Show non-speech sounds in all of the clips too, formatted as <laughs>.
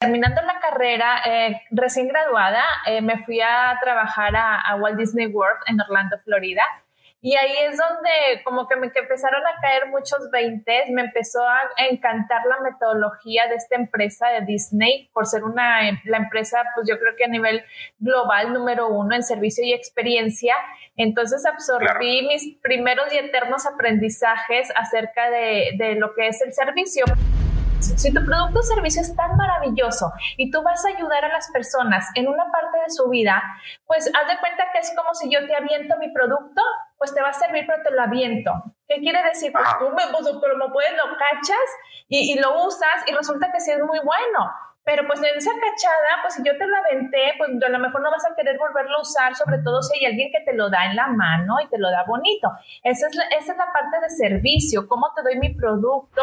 Terminando la carrera, eh, recién graduada, eh, me fui a trabajar a, Walt Disney World en Orlando, Florida. Y ahí es donde como que me empezaron a caer muchos veintes, me empezó a encantar la metodología de esta empresa de Disney por ser una la empresa, pues yo creo que a nivel global número uno en servicio y experiencia. Entonces absorbí mis primeros y eternos aprendizajes acerca de, de lo que es el servicio. Si tu producto o servicio es tan maravilloso y tú vas a ayudar a las personas en una parte de su vida, pues haz de cuenta que es como si yo te aviento mi producto, pues te va a servir, pero te lo aviento. ¿Qué quiere decir? Pues tú me, pues, como puedes, lo cachas y, y lo usas y resulta que sí es muy bueno. Pero pues en esa cachada, pues si yo te lo aventé, pues a lo mejor no vas a querer volverlo a usar, sobre todo si hay alguien que te lo da en la mano y te lo da bonito. Esa es la, esa es la parte de servicio, cómo te doy mi producto.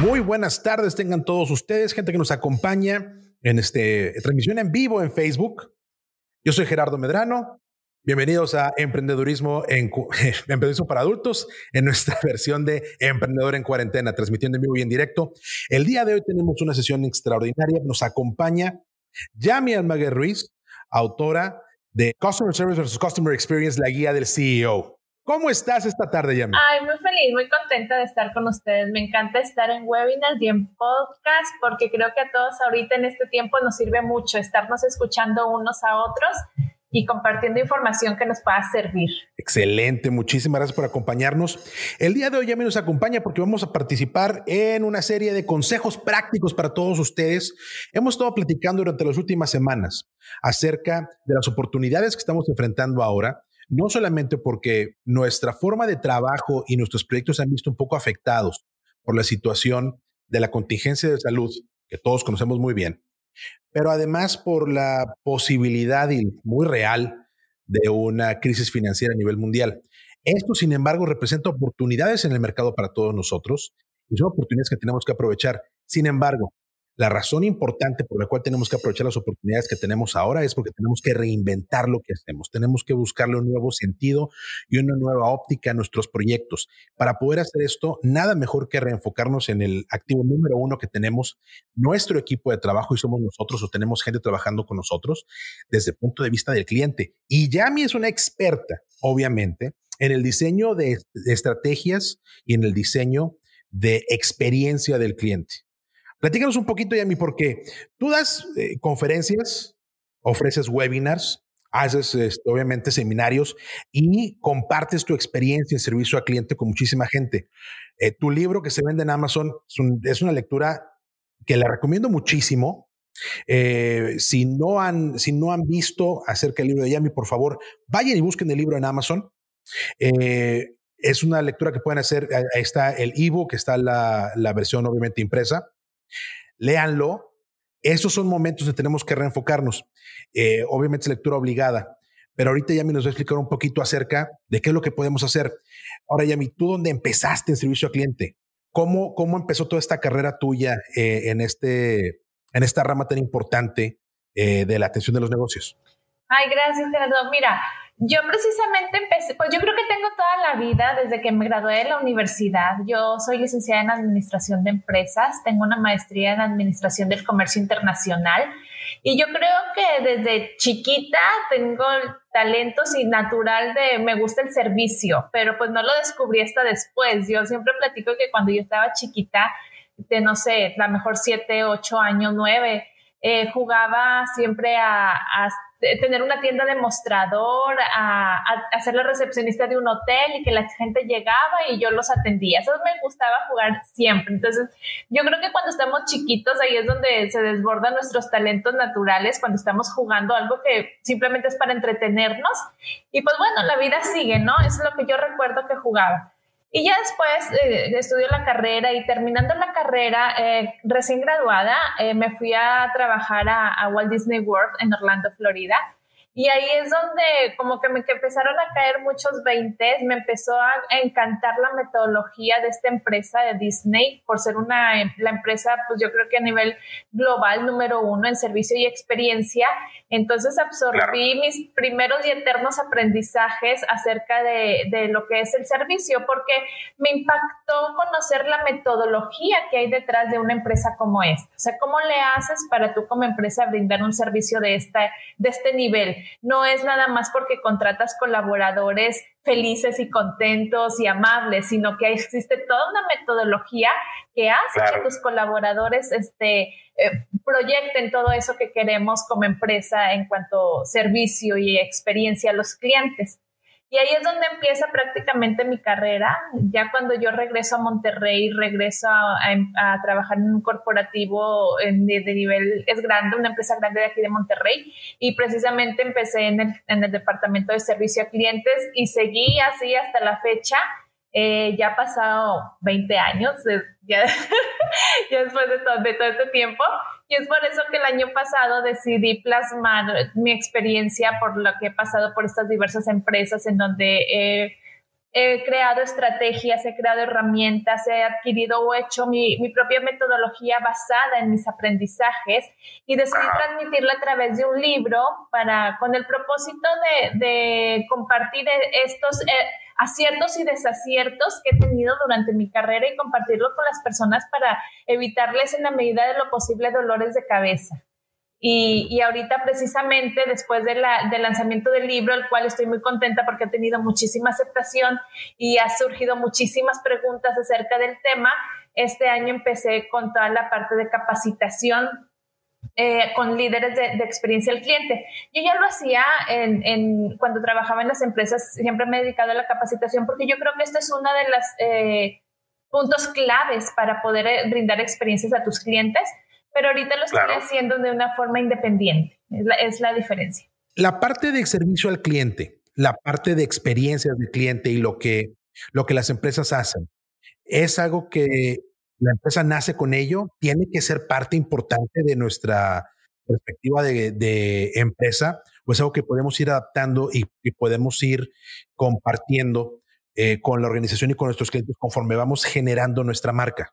Muy buenas tardes tengan todos ustedes, gente que nos acompaña en este transmisión en vivo en Facebook. Yo soy Gerardo Medrano. Bienvenidos a Emprendedurismo en <laughs> Emprendedurismo para adultos en nuestra <laughs> versión de Emprendedor en cuarentena, transmitiendo en vivo y en directo. El día de hoy tenemos una sesión extraordinaria. Nos acompaña Yami Almaguer Ruiz, autora de Customer Service versus Customer Experience, la guía del CEO. ¿Cómo estás esta tarde, Yami? Ay, muy feliz, muy contenta de estar con ustedes. Me encanta estar en webinars y en podcast porque creo que a todos ahorita en este tiempo nos sirve mucho estarnos escuchando unos a otros y compartiendo información que nos pueda servir. Excelente, muchísimas gracias por acompañarnos. El día de hoy Yami nos acompaña porque vamos a participar en una serie de consejos prácticos para todos ustedes. Hemos estado platicando durante las últimas semanas acerca de las oportunidades que estamos enfrentando ahora no solamente porque nuestra forma de trabajo y nuestros proyectos se han visto un poco afectados por la situación de la contingencia de salud, que todos conocemos muy bien, pero además por la posibilidad muy real de una crisis financiera a nivel mundial. Esto, sin embargo, representa oportunidades en el mercado para todos nosotros y son oportunidades que tenemos que aprovechar. Sin embargo, la razón importante por la cual tenemos que aprovechar las oportunidades que tenemos ahora es porque tenemos que reinventar lo que hacemos, tenemos que buscarle un nuevo sentido y una nueva óptica a nuestros proyectos. Para poder hacer esto, nada mejor que reenfocarnos en el activo número uno que tenemos, nuestro equipo de trabajo y somos nosotros o tenemos gente trabajando con nosotros desde el punto de vista del cliente. Y Yami es una experta, obviamente, en el diseño de, estrategias y en el diseño de experiencia del cliente. Platícanos un poquito, Yami, porque tú das eh, conferencias, ofreces webinars, haces este, obviamente seminarios y compartes tu experiencia en servicio al cliente con muchísima gente. Eh, tu libro que se vende en Amazon es, una lectura que le recomiendo muchísimo. Eh, si, no han, si no han visto acerca del libro de Yami, por favor, vayan y busquen el libro en Amazon. es una lectura que pueden hacer. Ahí está el ebook, está la, la versión obviamente impresa léanlo. Esos son momentos donde tenemos que reenfocarnos. Eh, obviamente es lectura obligada, pero ahorita Yami nos va a explicar un poquito acerca de qué es lo que podemos hacer. Ahora, Yami, ¿tú dónde empezaste en servicio al cliente? ¿Cómo, cómo empezó toda esta carrera tuya eh, en, este, en esta rama tan importante eh, de la atención de los negocios? Ay, gracias, Gerardo. Mira, yo precisamente empecé, pues yo creo que tengo toda la vida desde que me gradué de la universidad. Yo soy licenciada en Administración de Empresas, tengo una maestría en Administración del Comercio Internacional y yo creo que desde chiquita tengo talento sin natural de me gusta el servicio, pero pues no lo descubrí hasta después. Yo siempre platico que cuando yo estaba chiquita, de no sé, la mejor siete, ocho años, nueve, eh, jugaba siempre a, a tener una tienda de mostrador, a, ser la recepcionista de un hotel y que la gente llegaba y yo los atendía. Eso me gustaba jugar siempre. Entonces, yo creo que cuando estamos chiquitos, ahí es donde se desbordan nuestros talentos naturales, cuando estamos jugando algo que simplemente es para entretenernos. Y pues bueno, la vida sigue, ¿no? Es lo que yo recuerdo que jugaba. Y ya después eh, la carrera y terminando la carrera, eh, recién graduada, eh, me fui a trabajar a Walt Disney World en Orlando, Florida. Y ahí es donde como que me empezaron a caer muchos veintes, me empezó a encantar la metodología de esta empresa de Disney por ser una la empresa, pues yo creo que a nivel global número uno en servicio y experiencia. Entonces absorbí mis primeros y eternos aprendizajes acerca de, de lo que es el servicio, porque me impactó conocer la metodología que hay detrás de una empresa como esta. O sea, ¿cómo le haces para tú como empresa brindar un servicio de, esta, de este nivel? No es nada más porque contratas colaboradores felices y contentos y amables, sino que existe toda una metodología que hace que tus colaboradores este, eh, proyecten todo eso que queremos como empresa en cuanto a servicio y experiencia a los clientes. Y ahí es donde empieza prácticamente mi carrera. Ya cuando yo regreso a Monterrey, regreso a, trabajar en un corporativo de, nivel, es grande, una empresa grande de aquí de Monterrey. Y precisamente empecé en el, en el departamento de servicio a clientes y seguí así hasta la fecha. Eh, ya ha pasado 20 años, ya, <laughs> ya después de todo, de todo este tiempo. Y es por eso que el año pasado decidí plasmar mi experiencia por lo que he pasado por estas diversas empresas en donde he, creado estrategias, he creado herramientas, he adquirido o hecho mi, mi, propia metodología basada en mis aprendizajes y decidí transmitirla a través de un libro para, con el propósito de, de compartir estos... Eh, aciertos y desaciertos que he tenido durante mi carrera y compartirlo con las personas para evitarles en la medida de lo posible dolores de cabeza. Y, y ahorita precisamente después de la, del lanzamiento del libro, el cual estoy muy contenta porque ha tenido muchísima aceptación y ha surgido muchísimas preguntas acerca del tema, este año empecé con toda la parte de capacitación eh, con líderes de, experiencia al cliente. Yo ya lo hacía en, cuando trabajaba en las empresas, siempre me he dedicado a la capacitación porque yo creo que esto es uno de los eh, puntos claves para poder eh, brindar experiencias a tus clientes, pero ahorita lo estoy haciendo de una forma independiente, es la, es la diferencia. La parte de servicio al cliente, la parte de experiencias del cliente y lo que, lo que las empresas hacen, es algo que la empresa nace con ello, tiene que ser parte importante de nuestra perspectiva de, empresa, o es algo que podemos ir adaptando y, podemos ir compartiendo eh, con la organización y con nuestros clientes conforme vamos generando nuestra marca.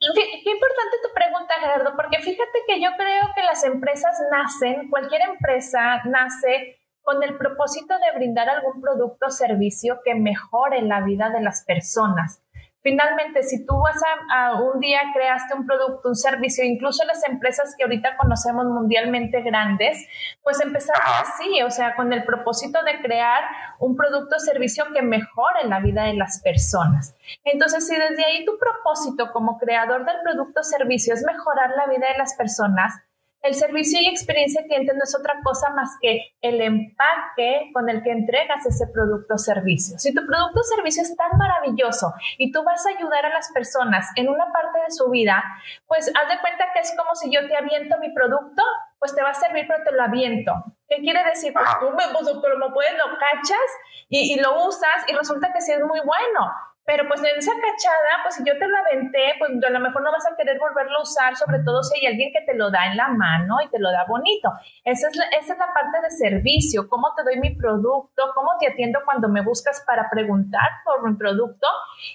Qué, importante tu pregunta, Gerardo, porque fíjate que yo creo que las empresas nacen, cualquier empresa nace con el propósito de brindar algún producto o servicio que mejore la vida de las personas. Finalmente, si tú vas a, un día creaste un producto, un servicio, incluso las empresas que ahorita conocemos mundialmente grandes, pues empezaron así, o sea, con el propósito de crear un producto o servicio que mejore la vida de las personas. Entonces, si desde ahí tu propósito como creador del producto o servicio es mejorar la vida de las personas, el servicio y experiencia cliente no es otra cosa más que el empaque con el que entregas ese producto o servicio. Si tu producto o servicio es tan maravilloso y tú vas a ayudar a las personas en una parte de su vida, pues haz de cuenta que es como si yo te aviento mi producto, pues te va a servir, pero te lo aviento. ¿Qué quiere decir? Pues tú me, pues, como puedes, lo cachas y, y lo usas y resulta que sí es muy bueno pero pues en esa cachada, pues si yo te lo aventé, pues a lo mejor no vas a querer volverlo a usar, sobre todo si hay alguien que te lo da en la mano y te lo da bonito. Esa es la, esa es la parte de servicio, cómo te doy mi producto, cómo te atiendo cuando me buscas para preguntar por mi producto.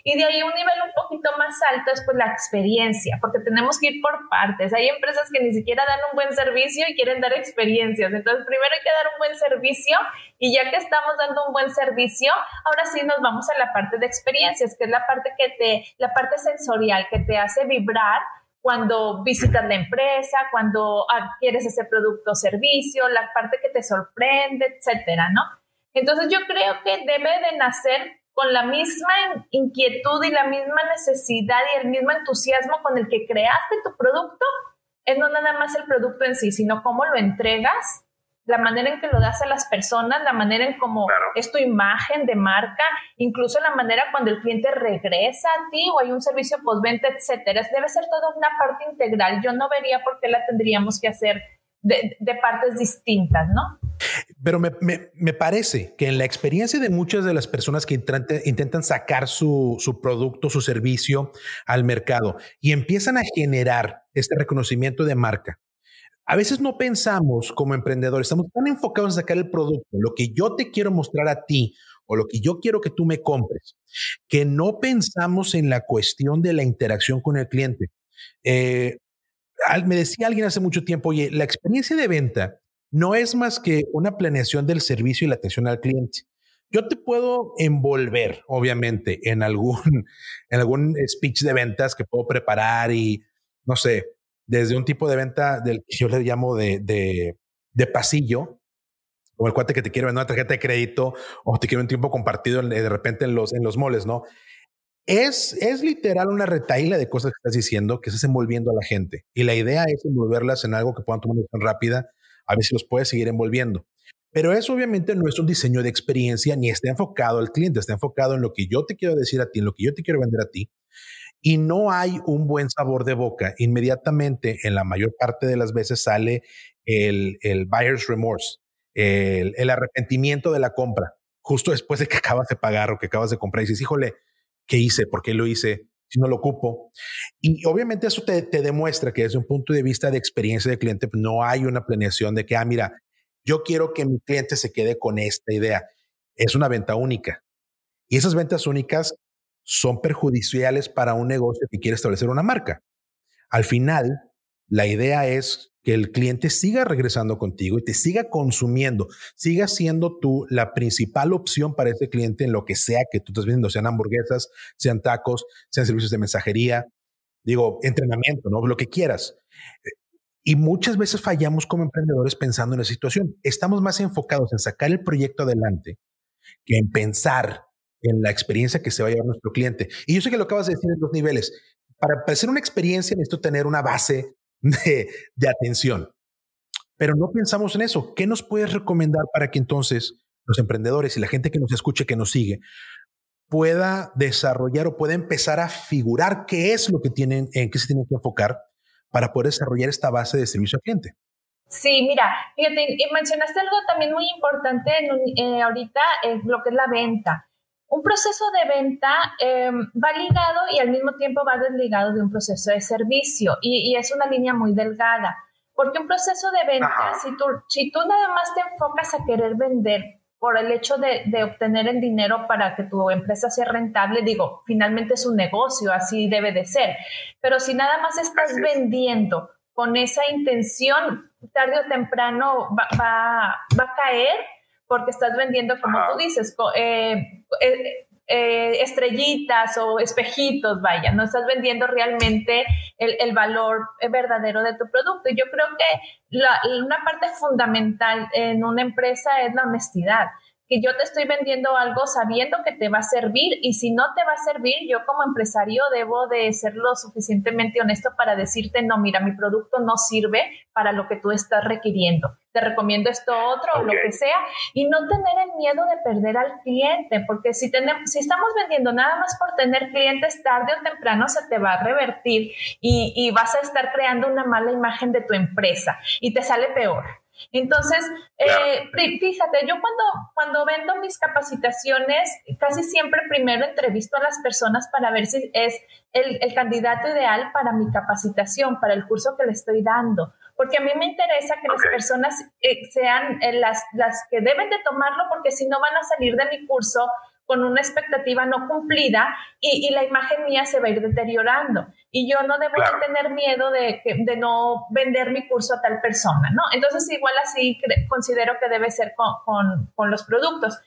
Y de ahí un nivel un poquito más alto es pues la experiencia, porque tenemos que ir por partes. Hay empresas que ni siquiera dan un buen servicio y quieren dar experiencias. Entonces primero hay que dar un buen servicio y ya que estamos dando un buen servicio, ahora sí nos vamos a la parte de experiencia que es la parte que te, la parte sensorial que te hace vibrar cuando visitas la empresa, cuando adquieres ese producto o servicio, la parte que te sorprende, etcétera, ¿no? Entonces yo creo que debe de nacer con la misma inquietud y la misma necesidad y el mismo entusiasmo con el que creaste tu producto, es no nada más el producto en sí, sino cómo lo entregas la manera en que lo das a las personas, la manera en cómo es tu imagen de marca, incluso la manera cuando el cliente regresa a ti o hay un servicio postventa, etcétera. Debe ser toda una parte integral. Yo no vería por qué la tendríamos que hacer de, partes distintas, ¿no? Pero me, me, parece que en la experiencia de muchas de las personas que intentan sacar su, su producto, su servicio al mercado y empiezan a generar este reconocimiento de marca, a veces no pensamos como emprendedores, estamos tan enfocados en sacar el producto, lo que yo te quiero mostrar a ti o lo que yo quiero que tú me compres, que no pensamos en la cuestión de la interacción con el cliente. Eh, me decía alguien hace mucho tiempo, oye, la experiencia de venta no es más que una planeación del servicio y la atención al cliente. Yo te puedo envolver, obviamente, en algún, <laughs> en algún speech de ventas que puedo preparar y, no sé, desde un tipo de venta del que yo le llamo de, de, pasillo, como el cuate que te quiere vender una tarjeta de crédito o te quiere un tiempo compartido de repente en los, en los moles, ¿no? Es, es literal una retaíla de cosas que estás diciendo que estás envolviendo a la gente. Y la idea es envolverlas en algo que puedan tomar tan rápida, a ver si los puedes seguir envolviendo. Pero eso obviamente no es un diseño de experiencia ni está enfocado al cliente, está enfocado en lo que yo te quiero decir a ti, en lo que yo te quiero vender a ti. Y no hay un buen sabor de boca. Inmediatamente, en la mayor parte de las veces, sale el, el buyer's remorse el, arrepentimiento de la compra, justo después de que <laughs> acabas de pagar o que acabas de comprar y dices, híjole, ¿qué hice? ¿Por qué lo hice? Si no lo ocupo. Y obviamente eso te, demuestra que desde un punto de vista de experiencia de cliente, pues, no hay una planeación de que, ah, mira, yo quiero que mi cliente se quede con esta idea. Es una venta única. Y esas ventas únicas son perjudiciales para un negocio que quiere establecer una marca. Al final, la idea es que el cliente siga regresando contigo y te siga consumiendo, siga siendo tú la principal opción para ese cliente en lo que sea que tú estés viendo, sean hamburguesas, sean tacos, sean servicios de mensajería, digo, entrenamiento, ¿no? Lo que quieras. Y muchas veces fallamos como emprendedores pensando en la situación. Estamos más enfocados en sacar el proyecto adelante que en pensar en la experiencia que se va a llevar nuestro cliente. Y yo sé que lo acabas de decir en dos niveles. Para hacer una experiencia necesito tener una base <laughs> de, atención. Pero no pensamos en eso. ¿Qué nos puedes recomendar para que entonces los emprendedores y la gente que nos escuche, que nos sigue, pueda desarrollar o pueda empezar a figurar qué es lo que tienen, en qué se tienen que enfocar para poder desarrollar esta base de servicio al cliente? Sí, mira, fíjate, mencionaste algo también muy importante en eh, ahorita, eh, lo que es la venta. Un proceso de venta em, va ligado y al mismo tiempo va desligado de un proceso de servicio y, es una línea muy delgada. Porque un proceso de venta, si tú, si tú nada más te enfocas a querer vender por el hecho de, de, obtener el dinero para que tu empresa sea rentable, digo, finalmente es un negocio, así debe de ser. Pero si nada más estás vendiendo con esa intención, tarde o temprano va, va, va a caer porque estás vendiendo, como tú dices, eh, eh, eh, estrellitas o espejitos, vaya, no estás vendiendo realmente el, valor verdadero de tu producto. Y yo creo que una parte fundamental en una empresa es la honestidad que yo te estoy vendiendo algo sabiendo que te va a servir y si no te va a servir, yo como empresario debo de ser lo suficientemente honesto para decirte, no, mira, mi producto no sirve para lo que tú estás requiriendo. Te recomiendo esto otro o lo que sea y no tener el miedo de perder al cliente, porque si, tenemos, si estamos vendiendo nada más por tener clientes, tarde o temprano se te va a revertir y, y vas a estar creando una mala imagen de tu empresa y te sale peor. Entonces, eh, fíjate, yo cuando, cuando vendo mis capacitaciones, casi siempre primero entrevisto a las personas para ver si es el, candidato ideal para mi capacitación, para el curso que le estoy dando. Porque a mí me interesa que las personas eh, sean eh, las, las que deben de tomarlo, porque si no van a salir de mi curso con una expectativa no cumplida y, la imagen mía se va a ir deteriorando. Y yo no debo tener miedo de, de no vender mi curso a tal persona, ¿no? Entonces, igual así considero que debe ser con, con, los productos.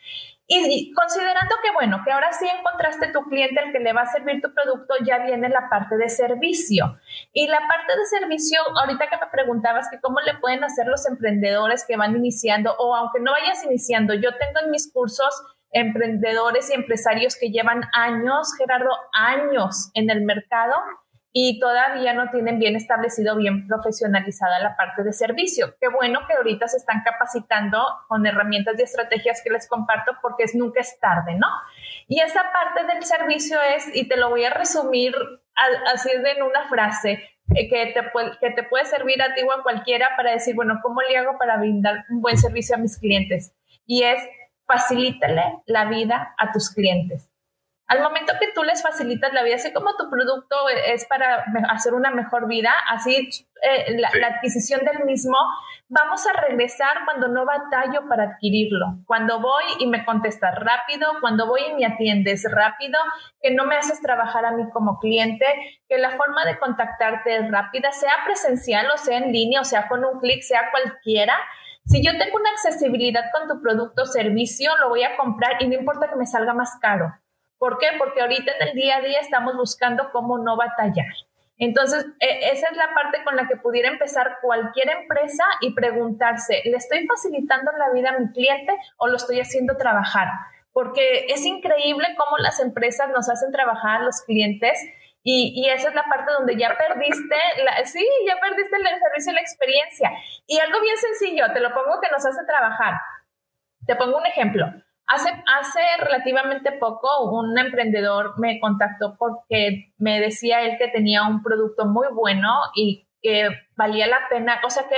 Y, considerando que, bueno, que ahora sí encontraste tu cliente al que le va a servir tu producto, ya viene la parte de servicio. Y la parte de servicio, ahorita que me preguntabas que cómo le pueden hacer los emprendedores que van iniciando o aunque no vayas iniciando, yo tengo en mis cursos emprendedores y empresarios que llevan años, Gerardo, años en el mercado y todavía no tienen bien establecido, bien profesionalizada la parte de servicio. Qué bueno que ahorita se están capacitando con herramientas y estrategias que les comparto porque es nunca es tarde, ¿no? Y esa parte del servicio es, y te lo voy a resumir así en una frase, eh, que, te, que te puede servir a ti o a cualquiera para decir, bueno, ¿cómo le hago para brindar un buen servicio a mis clientes? Y es facilítale la vida a tus clientes. Al momento que tú les facilitas la vida, así como tu producto es para hacer una mejor vida, así eh, la, la, adquisición del mismo, vamos a regresar cuando no batallo para adquirirlo, cuando voy y me contestas rápido, cuando voy y me atiendes rápido, que no me haces trabajar a mí como cliente, que la forma de contactarte es rápida, sea presencial o sea en línea, o sea con un clic, sea cualquiera, si yo tengo una accesibilidad con tu producto o servicio, lo voy a comprar y no importa que me salga más caro. ¿Por qué? Porque ahorita en el día a día estamos buscando cómo no batallar. Entonces, e, esa es la parte con la que pudiera empezar cualquier empresa y preguntarse, ¿le estoy facilitando la vida a mi cliente o lo estoy haciendo trabajar? Porque es increíble cómo las empresas nos hacen trabajar a los clientes y, esa es la parte donde ya perdiste, la, sí, ya perdiste el y la experiencia. Y algo bien sencillo, te lo pongo que nos hace trabajar. Te pongo un ejemplo. Hace, hace relativamente poco un emprendedor me contactó porque me decía él que tenía un producto muy bueno y que valía la pena, o sea que,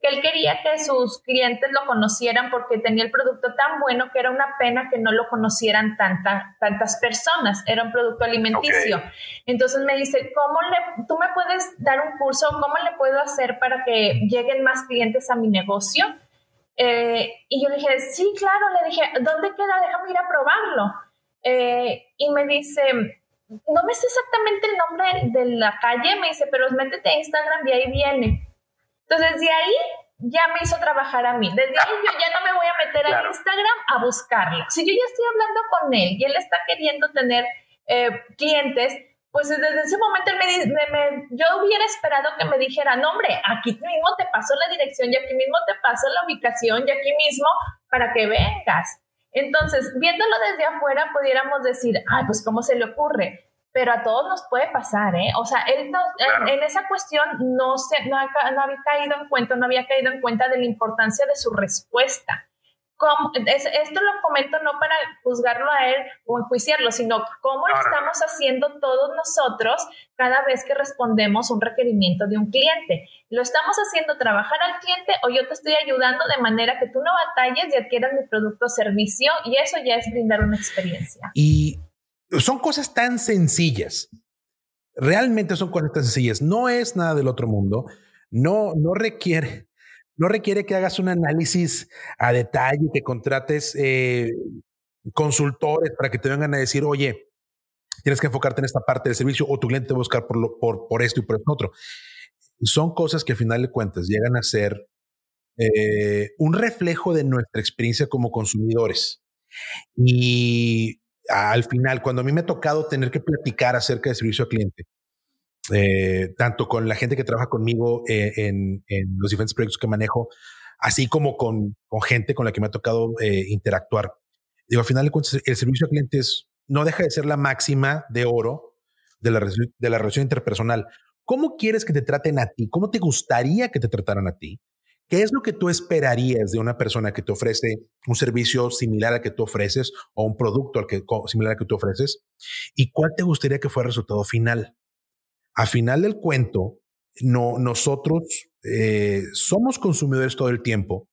que, él quería que sus clientes lo conocieran porque tenía el producto tan bueno que era una pena que no lo conocieran tanta, tantas personas, era un producto alimenticio. Entonces me dice, ¿cómo le, tú me puedes dar un curso? ¿Cómo le puedo hacer para que lleguen más clientes a mi negocio? Eh, y yo le dije, sí, claro, le dije, ¿dónde queda? Déjame ir a probarlo. Eh, y me dice, no me sé exactamente el nombre de la calle, me dice, pero métete a Instagram y ahí viene. Entonces, de ahí ya me hizo trabajar a mí. Desde ahí yo ya no me voy a meter a Instagram a buscarlo. Si yo ya estoy hablando con él y él está queriendo tener eh, clientes, pues desde ese momento él me, yo hubiera esperado que me dijera, no hombre, aquí mismo te paso la dirección y aquí mismo te paso la ubicación y aquí mismo para que vengas. Entonces, viéndolo desde afuera, pudiéramos decir, ay, pues cómo se le ocurre, pero a todos nos puede pasar, ¿eh? O sea, él en, esa cuestión no, se, no, no había caído en cuenta, no había caído en cuenta de la importancia de su respuesta esto lo comento no para juzgarlo a él o enjuiciarlo, sino cómo lo estamos haciendo todos nosotros cada vez que respondemos un requerimiento de un cliente. ¿Lo estamos haciendo trabajar al cliente o yo te estoy ayudando de manera que tú no batalles y adquieras mi producto o servicio? Y eso ya es brindar una experiencia. Y son cosas tan sencillas. Realmente son cosas tan sencillas. No es nada del otro mundo. No, no requiere no requiere que hagas un análisis a detalle, que contrates eh, consultores para que te vengan a decir, oye, tienes que enfocarte en esta parte del servicio o tu cliente te va a buscar por, por, por esto y por esto otro. Son cosas que a final de cuentas llegan a ser eh, un reflejo de nuestra experiencia como consumidores. Y al final, cuando a mí me ha tocado tener que platicar acerca de servicio al cliente, eh, tanto con la gente que trabaja conmigo eh, en, los diferentes proyectos que manejo, así como con, gente con la que me ha tocado eh, interactuar. Digo, al final de cuentas, el servicio a clientes no deja de ser la máxima de oro de la, de la relación interpersonal. ¿Cómo quieres que te traten a ti? ¿Cómo te gustaría que te trataran a ti? ¿Qué es lo que tú esperarías de una persona que te ofrece un servicio similar al que tú ofreces o un producto al que, similar al que tú ofreces? ¿Y cuál te gustaría que fuera el resultado final? A final del cuento, no, nosotros eh, somos consumidores todo el tiempo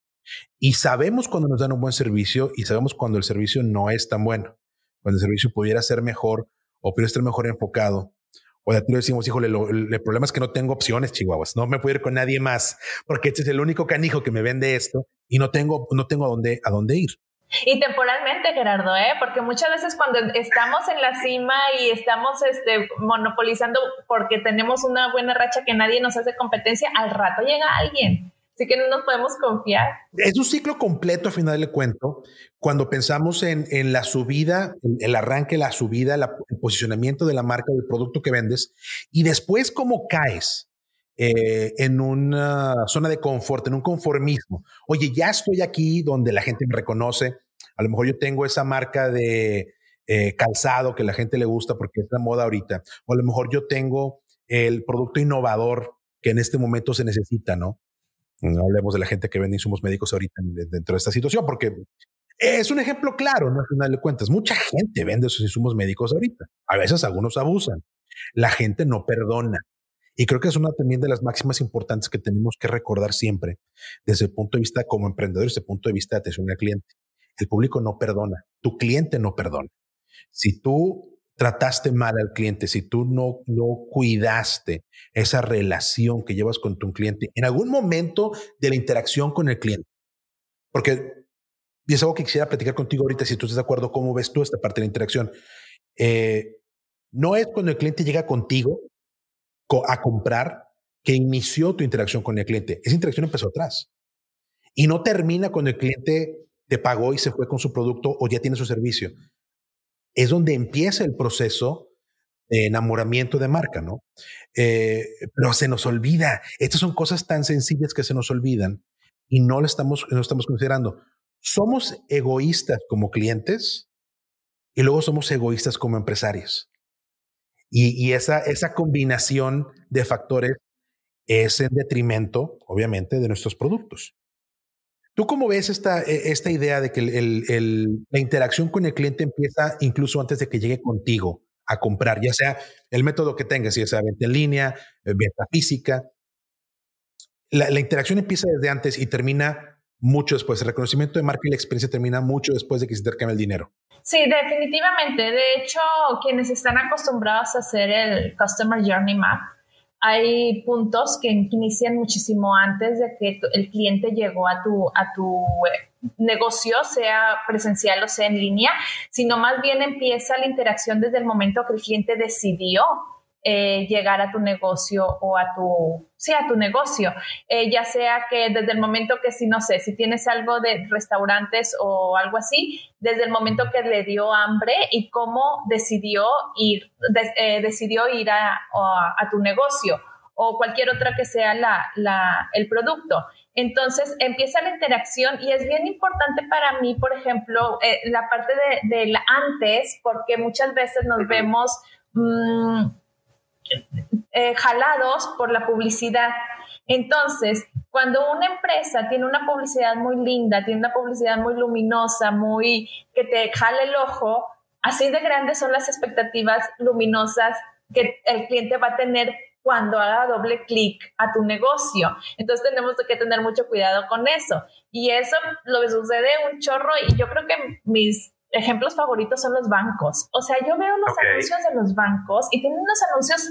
y sabemos cuando nos dan un buen servicio y sabemos cuando el servicio no es tan bueno, cuando el servicio pudiera ser mejor o pudiera estar mejor enfocado. O de ti decimos, híjole, el problema es que no tengo opciones, chihuahuas. No me puedo ir con nadie más porque este es el único canijo que me vende esto y no tengo, no tengo dónde, a dónde ir. Y temporalmente, Gerardo, ¿eh? porque muchas veces cuando estamos en la cima y estamos este, monopolizando porque tenemos una buena racha que nadie nos hace competencia, al rato llega alguien. Así que no nos podemos confiar. Es un ciclo completo, a final de cuento, cuando pensamos en, en la subida, el arranque, la subida, el posicionamiento de la marca, del producto que vendes, y después cómo caes. Eh, en una zona de confort, en un conformismo. Oye, ya estoy aquí donde la gente me reconoce. A lo mejor yo tengo esa marca de eh, calzado que la gente le gusta porque es la moda ahorita. O a lo mejor yo tengo el producto innovador que en este momento se necesita, ¿no? No hablemos de la gente que vende insumos médicos ahorita dentro de esta situación, porque es un ejemplo claro, ¿no? Al final de cuentas, mucha gente vende sus insumos médicos ahorita. A veces algunos abusan. La gente no perdona. Y creo que es una también de las máximas importantes que tenemos que recordar siempre desde el punto de vista como emprendedor, desde el punto de vista de atención al cliente. El público no perdona, tu cliente no perdona. Si tú trataste mal al cliente, si tú no, no cuidaste esa relación que llevas con tu cliente en algún momento de la interacción con el cliente, porque y es algo que quisiera platicar contigo ahorita, si tú estás de acuerdo, ¿cómo ves tú esta parte de la interacción? Eh, no es cuando el cliente llega contigo a comprar que inició tu interacción con el cliente. Esa interacción empezó atrás. Y no termina cuando el cliente te pagó y se fue con su producto o ya tiene su servicio. Es donde empieza el proceso de enamoramiento de marca, ¿no? Eh, pero se nos olvida. Estas son cosas tan sencillas que se nos olvidan y no lo estamos, no estamos considerando. Somos egoístas como clientes y luego somos egoístas como empresarios. Y, esa, esa combinación de factores es en detrimento, obviamente, de nuestros productos. ¿Tú cómo ves esta, e, esta idea de que la interacción con el cliente empieza incluso antes de que llegue contigo a comprar, ya sea el método que tengas, ya sea venta en línea, eh, venta física? La, la interacción empieza desde antes y termina mucho después. El reconocimiento de marca y la experiencia termina mucho después de que se intercambie el dinero. Sí, definitivamente. De hecho, quienes están acostumbrados a hacer el Customer Journey Map, hay puntos que inician muchísimo antes de que el cliente llegó a tu, a tu eh, negocio, sea presencial o sea en línea, sino más bien empieza la interacción desde el momento que el cliente decidió eh, llegar a tu negocio o a tu, sí, a tu negocio. Eh, ya sea que desde el momento que si, no sé, si tienes algo de restaurantes o algo así, desde el momento que le dio hambre y cómo decidió ir, eh, decidió ir a, a, tu negocio o cualquier otra que sea la, la, el producto. Entonces empieza la interacción y es bien importante para mí, por ejemplo, la parte de, de antes, porque muchas veces nos vemos... Mmm, eh, jalados por la publicidad. Entonces, cuando una empresa tiene una publicidad muy linda, tiene una publicidad muy luminosa, muy que te jale el ojo, así de grandes son las expectativas luminosas que el cliente va a tener cuando haga doble clic a tu negocio. Entonces tenemos que tener mucho cuidado con eso. Y eso lo sucede un chorro y yo creo que mis ejemplos favoritos son los bancos. O sea, yo veo los anuncios de los bancos y tienen unos anuncios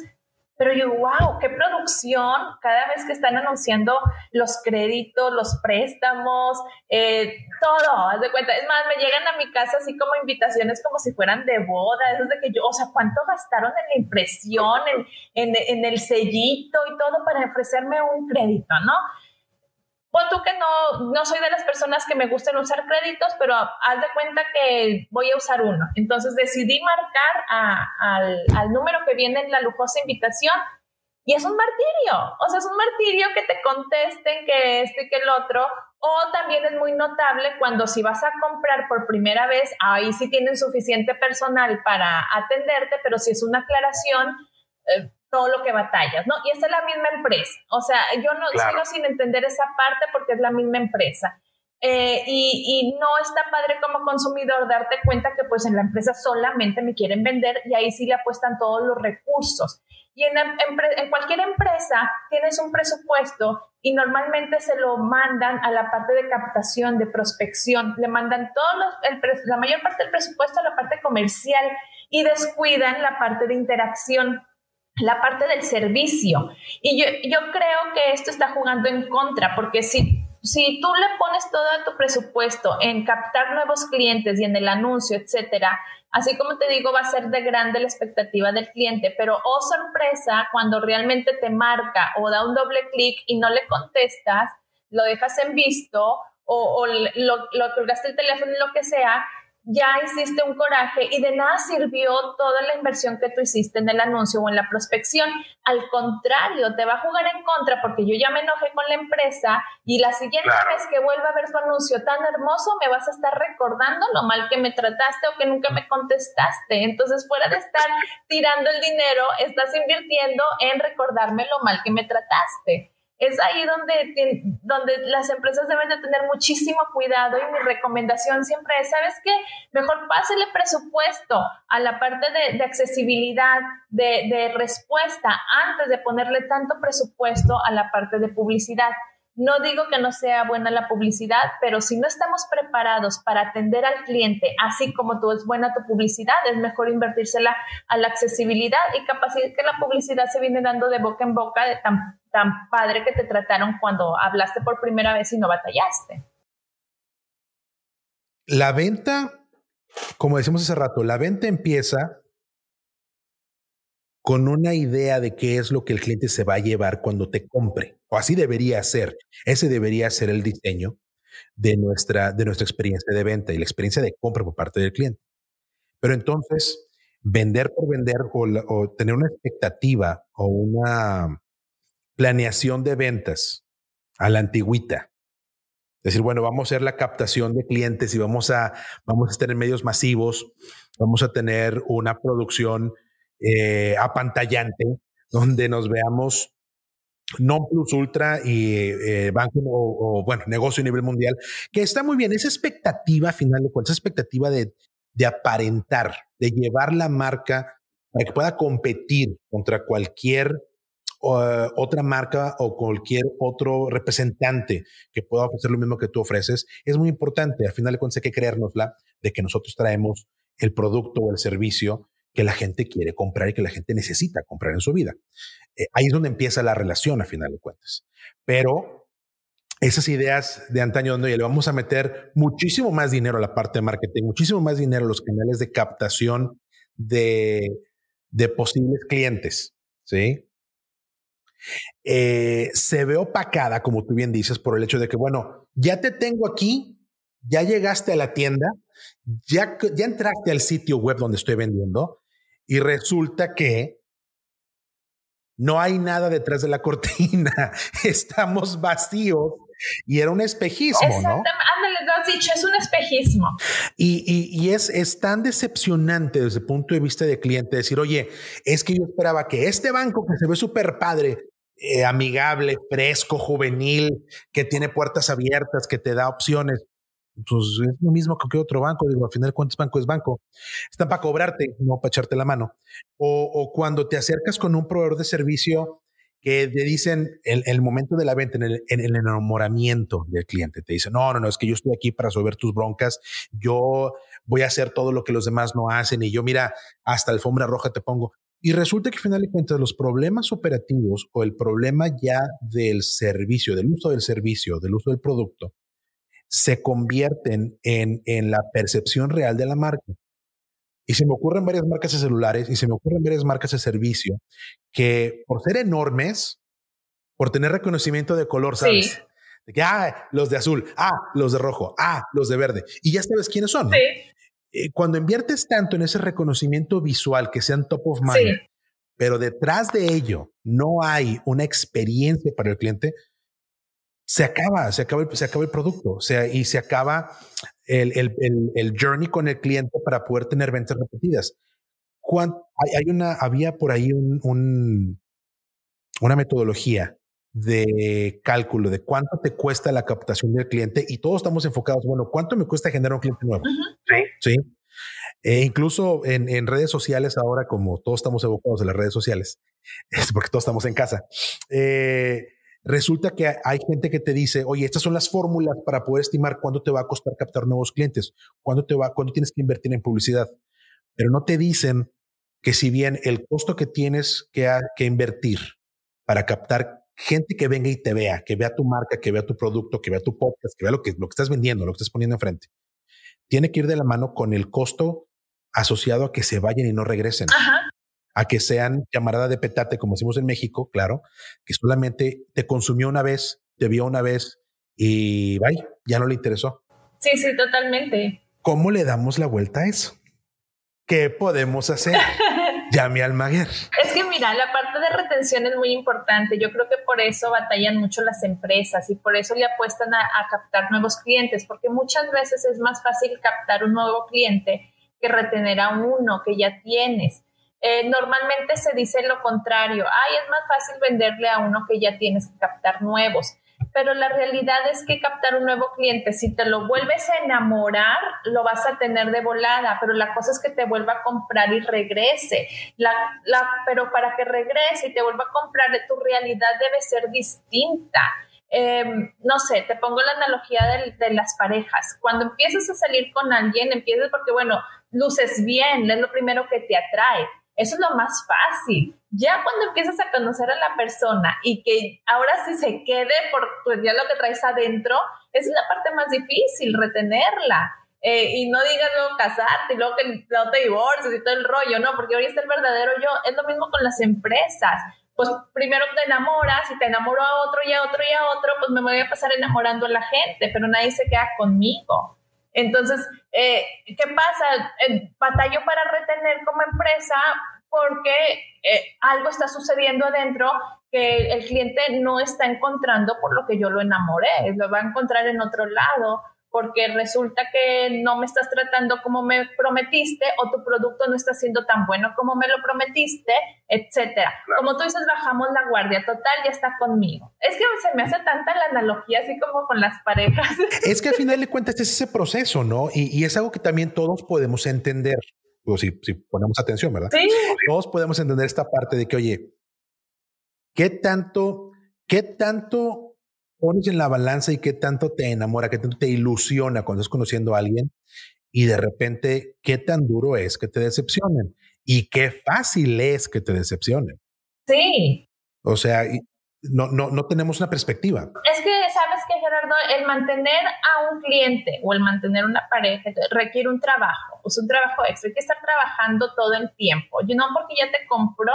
pero yo, wow, qué producción cada vez que están anunciando los créditos, los préstamos, eh, todo, haz de cuenta. Es más, me llegan a mi casa así como invitaciones como si fueran de boda, eso de que yo, o sea, cuánto gastaron en la impresión, en, en, en el sellito y todo para ofrecerme un crédito, ¿no? Pon tú que no, no soy de las personas que me gusten usar créditos, pero haz de cuenta que voy a usar uno. Entonces decidí marcar al, al número que viene en la lujosa invitación y es un martirio. O sea, es un martirio que te contesten que este y que el otro. O también es muy notable cuando si vas a comprar por primera vez, ahí sí tienen suficiente personal para atenderte, pero si es una aclaración, eh, todo lo que batallas, ¿no? Y esta es la misma empresa. O sea, yo no sigo sin entender esa parte porque es la misma empresa. Eh, y, y, no está padre como consumidor darte cuenta que pues en la empresa solamente me quieren vender y ahí sí le apuestan todos los recursos. Y en, en, cualquier empresa tienes un presupuesto y normalmente se lo mandan a la parte de captación, de prospección, le mandan todos los, el, la mayor parte del presupuesto a la parte comercial y descuidan la parte de interacción la parte del servicio. Y yo, yo creo que esto está jugando en contra, porque si, si tú le pones todo tu presupuesto en captar nuevos clientes y en el anuncio, etcétera, así como te digo, va a ser de grande la expectativa del cliente, pero oh sorpresa, cuando realmente te marca o da un doble clic y no le contestas, lo dejas en visto o, lo, lo colgaste el teléfono y lo que sea, ya hiciste un coraje y de nada sirvió toda la inversión que tú hiciste en el anuncio o en la prospección. Al contrario, te va a jugar en contra porque yo ya me enojé con la empresa y la siguiente vez que vuelva a ver tu anuncio tan hermoso me vas a estar recordando lo mal que me trataste o que nunca me contestaste. Entonces, fuera de estar tirando el dinero, estás invirtiendo en recordarme lo mal que me trataste. Es ahí donde, donde las empresas deben de tener muchísimo cuidado y mi recomendación siempre es, ¿sabes qué? Mejor pásele presupuesto a la parte de, accesibilidad, de, de respuesta, antes de ponerle tanto presupuesto a la parte de publicidad. No digo que no sea buena la publicidad, pero si no estamos preparados para atender al cliente, así como tú es buena tu publicidad, es mejor invertírsela a la accesibilidad y capacidad que la publicidad se viene dando de boca en boca de tan, tan padre que te trataron cuando hablaste por primera vez y no batallaste. La venta, como decimos hace rato, la venta empieza con una idea de qué es lo que el cliente se va a llevar cuando te compre. O así debería ser. Ese debería ser el diseño de nuestra, de nuestra experiencia de venta y la experiencia de compra por parte del cliente. Pero entonces, vender por vender o, tener una expectativa o una planeación de ventas a la antigüita. Decir, bueno, vamos a hacer la captación de clientes y vamos a, vamos a tener medios masivos, vamos a tener una producción eh, apantallante, donde nos veamos non plus ultra y eh, banco o, bueno, negocio a nivel mundial, que está muy bien. Esa expectativa, final de cuentas, esa expectativa de, de aparentar, de llevar la marca para que pueda competir contra cualquier otra marca o cualquier otro representante que pueda ofrecer lo mismo que tú ofreces, es muy importante. Al final de cuentas hay que creérnosla de que nosotros traemos el producto o el servicio que la gente quiere comprar y que la gente necesita comprar en su vida. Eh, ahí es donde empieza la relación a final de cuentas. Pero esas ideas de antaño donde le vamos a meter muchísimo más dinero a la parte de marketing, muchísimo más dinero a los canales de captación de, de posibles clientes, ¿sí? Eh, se ve opacada, como tú bien dices, por el hecho de que, bueno, ya te tengo aquí, ya llegaste a la tienda, ya, ya entraste al sitio web donde estoy vendiendo y resulta que no hay nada detrás de la <laughs> cortina, estamos vacíos y era un espejismo, ¿no? Ándale, lo has dicho, es un espejismo. Y, y, es, es, tan decepcionante desde el punto de vista de cliente decir, oye, es que yo esperaba que este banco que se ve súper padre, eh, amigable, fresco, juvenil, que tiene puertas abiertas, que te da opciones, pues es lo mismo que otro banco. Digo, al final, ¿cuántos banco es banco? Están para cobrarte, no para echarte la mano. O, cuando te acercas con un proveedor de servicio que te dicen el, momento de la venta, en el, en el, enamoramiento del cliente, te dicen, no, no, no, es que yo estoy aquí para resolver tus broncas, yo voy a hacer todo lo que los demás no hacen y yo, mira, hasta alfombra roja te pongo. Y resulta que al final de cuentas los problemas operativos o el problema ya del servicio, del uso del servicio, del uso del producto, se convierten en, en la percepción real de la marca. Y se me ocurren varias marcas de celulares y se me ocurren varias marcas de servicio que por ser enormes, por tener reconocimiento de color, ¿sabes? De que, ah, los de azul, ah, los de rojo, ah, los de verde. Y ya sabes quiénes son. Eh, cuando inviertes tanto en ese reconocimiento visual que sean top of mind, pero detrás de ello no hay una experiencia para el cliente, se acaba, se acaba, el, se acaba el producto, o sea, y se acaba el, el, el, journey con el cliente para poder tener ventas repetidas. Hay, hay, una, había por ahí un, un, una metodología de cálculo de cuánto te cuesta la captación del cliente y todos estamos enfocados, bueno, ¿cuánto me cuesta generar un cliente nuevo? Sí. E incluso en, en, redes sociales ahora, como todos estamos evocados en las redes sociales, <laughs> es porque todos estamos en casa, eh, Resulta que hay gente que te dice, oye, estas son las fórmulas para poder estimar cuánto te va a costar captar nuevos clientes, cuánto te va, cuánto tienes que invertir en publicidad. Pero no te dicen que si bien el costo que tienes que, que invertir para captar gente que venga y te vea, que vea tu marca, que vea tu producto, que vea tu podcast, que vea lo que, lo que estás vendiendo, lo que estás poniendo enfrente, tiene que ir de la mano con el costo asociado a que se vayan y no regresen. Ajá a que sean llamarada de petate, como decimos en México, claro, que solamente te consumió una vez, te vio una vez y bye, ya no le interesó. Sí, sí, totalmente. ¿Cómo le damos la vuelta a eso? ¿Qué podemos hacer? <laughs> Llame al Maguer. Es que mira, la parte de retención es muy importante. Yo creo que por eso batallan mucho las empresas y por eso le apuestan a, a captar nuevos clientes, porque muchas veces es más fácil captar un nuevo cliente que retener a uno que ya tienes. eh, normalmente se dice lo contrario, ay, es más fácil venderle a uno que ya tienes que captar nuevos pero la realidad es que captar un nuevo cliente, si te lo vuelves a enamorar, lo vas a tener de volada, pero la cosa es que te vuelva a comprar y regrese. La, la, pero para que regrese y te vuelva a comprar, tu realidad debe ser distinta. Em, no sé, te pongo la analogía de, de, las parejas. Cuando empiezas a salir con alguien, empiezas porque, bueno, luces bien, es lo primero que te atrae eso es lo más fácil. Ya cuando empiezas a conocer a la persona y que ahora sí se quede por pues, ya lo que traes adentro, es la parte más difícil, retenerla. Eh, y no digas luego casarte y luego que no te divorcias y todo el rollo, ¿no? Porque hoy está el verdadero yo. Es lo mismo con las empresas. Pues primero te enamoras y te enamoro a otro y a otro y a otro, pues me voy a pasar enamorando a la gente, pero nadie se queda conmigo. Entonces, eh, ¿qué pasa? Eh, batallo para retener como empresa porque eh, algo está sucediendo adentro que el cliente no está encontrando por lo que yo lo enamoré, lo va a encontrar en otro lado porque resulta que no me estás tratando como me prometiste o tu producto no está siendo tan bueno como me lo prometiste, etcétera. Como tú dices, bajamos la guardia, total, ya está conmigo. Es que se me hace tanta la analogía así como con las parejas. <laughs> Es que al final de cuentas es ese proceso, ¿no? Y, es algo que también todos podemos entender, o si, si ponemos atención, ¿verdad? Sí. Todos podemos entender esta parte de que, oye, ¿qué tanto, qué tanto pones en la balanza y qué tanto te enamora, qué tanto te ilusiona cuando estás conociendo a alguien y de repente qué tan duro es que te decepcionen y qué fácil es que te decepcionen. Sí. O sea, no, no, no tenemos una perspectiva. Es que, ¿sabes que Gerardo? El mantener a un cliente o el mantener una pareja requiere un trabajo, es un trabajo extra. Hay que estar trabajando todo el tiempo. Y no porque ya te compró,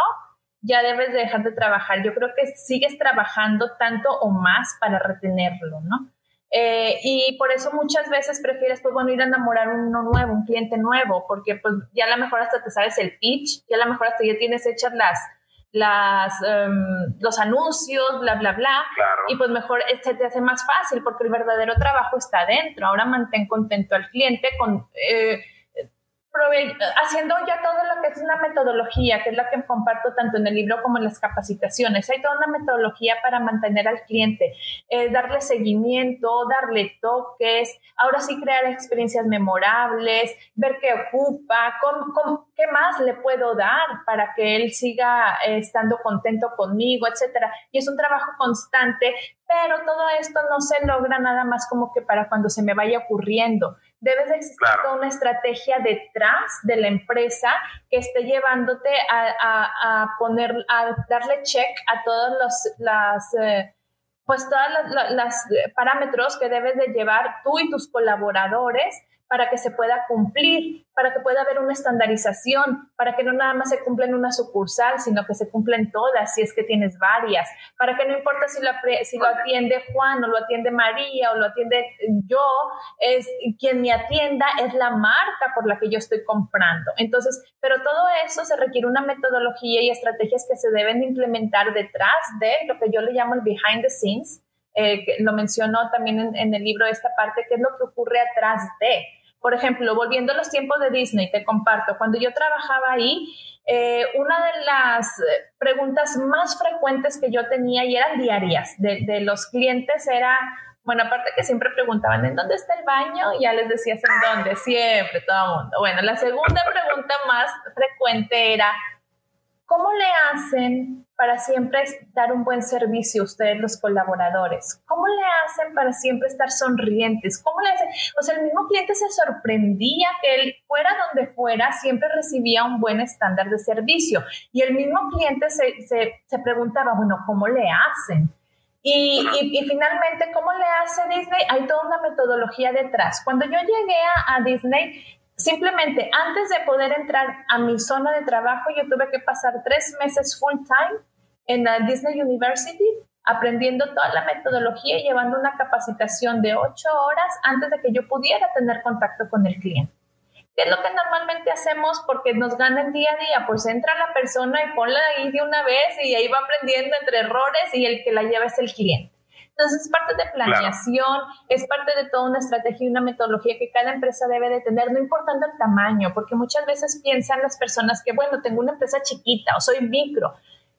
ya debes de dejar de trabajar. Yo creo que sigues trabajando tanto o más para retenerlo, ¿no? Eh, y por eso muchas veces prefieres, pues bueno, ir a enamorar uno nuevo, un cliente nuevo, porque pues ya a lo mejor hasta te sabes el pitch, ya a lo mejor hasta ya tienes hechas las, las, um, los anuncios, bla, bla, bla. Y pues mejor este te hace más fácil porque el verdadero trabajo está dentro. Ahora mantén contento al cliente con... Eh, haciendo ya todo lo que es una metodología, que es la que comparto tanto en el libro como en las capacitaciones. Hay toda una metodología para mantener al cliente, eh, darle seguimiento, darle toques, ahora sí crear experiencias memorables, ver qué ocupa, qué más le puedo dar para que él siga eh, estando contento conmigo, etcétera. Y es un trabajo constante, pero todo esto no se logra nada más como que para cuando se me vaya ocurriendo debes de existir toda una estrategia detrás de la empresa que esté llevándote a, poner, a darle check a todos los, las, eh, pues todas las, parámetros que debes de llevar tú y tus colaboradores para que se pueda cumplir, para que pueda haber una estandarización, para que no nada más se cumpla en una sucursal, sino que se cumplen todas si es que tienes varias, para que no importa si lo, atiende Juan o lo atiende María o lo atiende yo, es quien me atienda es la marca por la que yo estoy comprando. Entonces, pero todo eso se requiere una metodología y estrategias que se deben implementar detrás de lo que yo le llamo el behind the scenes, eh, lo mencionó también en, en, el libro esta parte, que es lo que ocurre atrás de. Por ejemplo, volviendo a los tiempos de Disney, te comparto, cuando yo trabajaba ahí, eh, una de las preguntas más frecuentes que yo tenía y eran diarias de, de los clientes era, bueno, aparte que siempre preguntaban, ¿en dónde está el baño? Y ya les decías, ¿en dónde? Siempre, todo el mundo. Bueno, la segunda pregunta más frecuente era, ¿Cómo le hacen para siempre dar un buen servicio a ustedes, los colaboradores? ¿Cómo le hacen para siempre estar sonrientes? ¿Cómo le hacen? O sea, el mismo cliente se sorprendía que él, fuera donde fuera, siempre recibía un buen estándar de servicio. Y el mismo cliente se, se, preguntaba, bueno, ¿cómo le hacen? Y, y, finalmente, ¿cómo le hace Disney? Hay toda una metodología detrás. Cuando yo llegué a, a Disney, Simplemente antes de poder entrar a mi zona de trabajo, yo tuve que pasar tres meses full time en la Disney University, aprendiendo toda la metodología y llevando una capacitación de ocho horas antes de que yo pudiera tener contacto con el cliente. ¿Qué es lo que normalmente hacemos porque nos gana el día a día? Pues entra la persona y ponla ahí de una vez y ahí va aprendiendo entre errores y el que la lleva es el cliente. Entonces es parte de planeación, es parte de toda una estrategia y una metodología que cada empresa debe de tener, no importando el tamaño, porque muchas veces piensan las personas que, bueno, tengo una empresa chiquita o soy micro.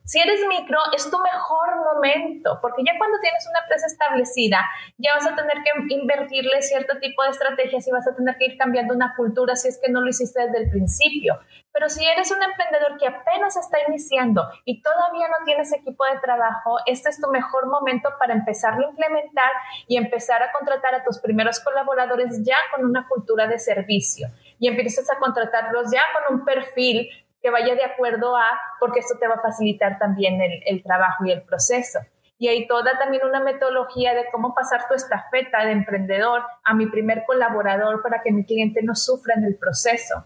Si eres micro, es tu mejor momento, porque ya cuando tienes una empresa establecida, ya vas a tener que invertirle cierto tipo de estrategias y vas a tener que ir cambiando una cultura si es que no lo hiciste desde el principio. Pero si eres un emprendedor que apenas está iniciando y todavía no tienes equipo de trabajo, este es tu mejor momento para empezarlo a implementar y empezar a contratar a tus primeros colaboradores ya con una cultura de servicio. Y empiezas a contratarlos ya con un perfil que vaya de acuerdo a, porque esto te va a facilitar también el, trabajo y el proceso. Y hay toda también una metodología de cómo pasar tu estafeta de emprendedor a mi primer colaborador para que mi cliente no sufra en el proceso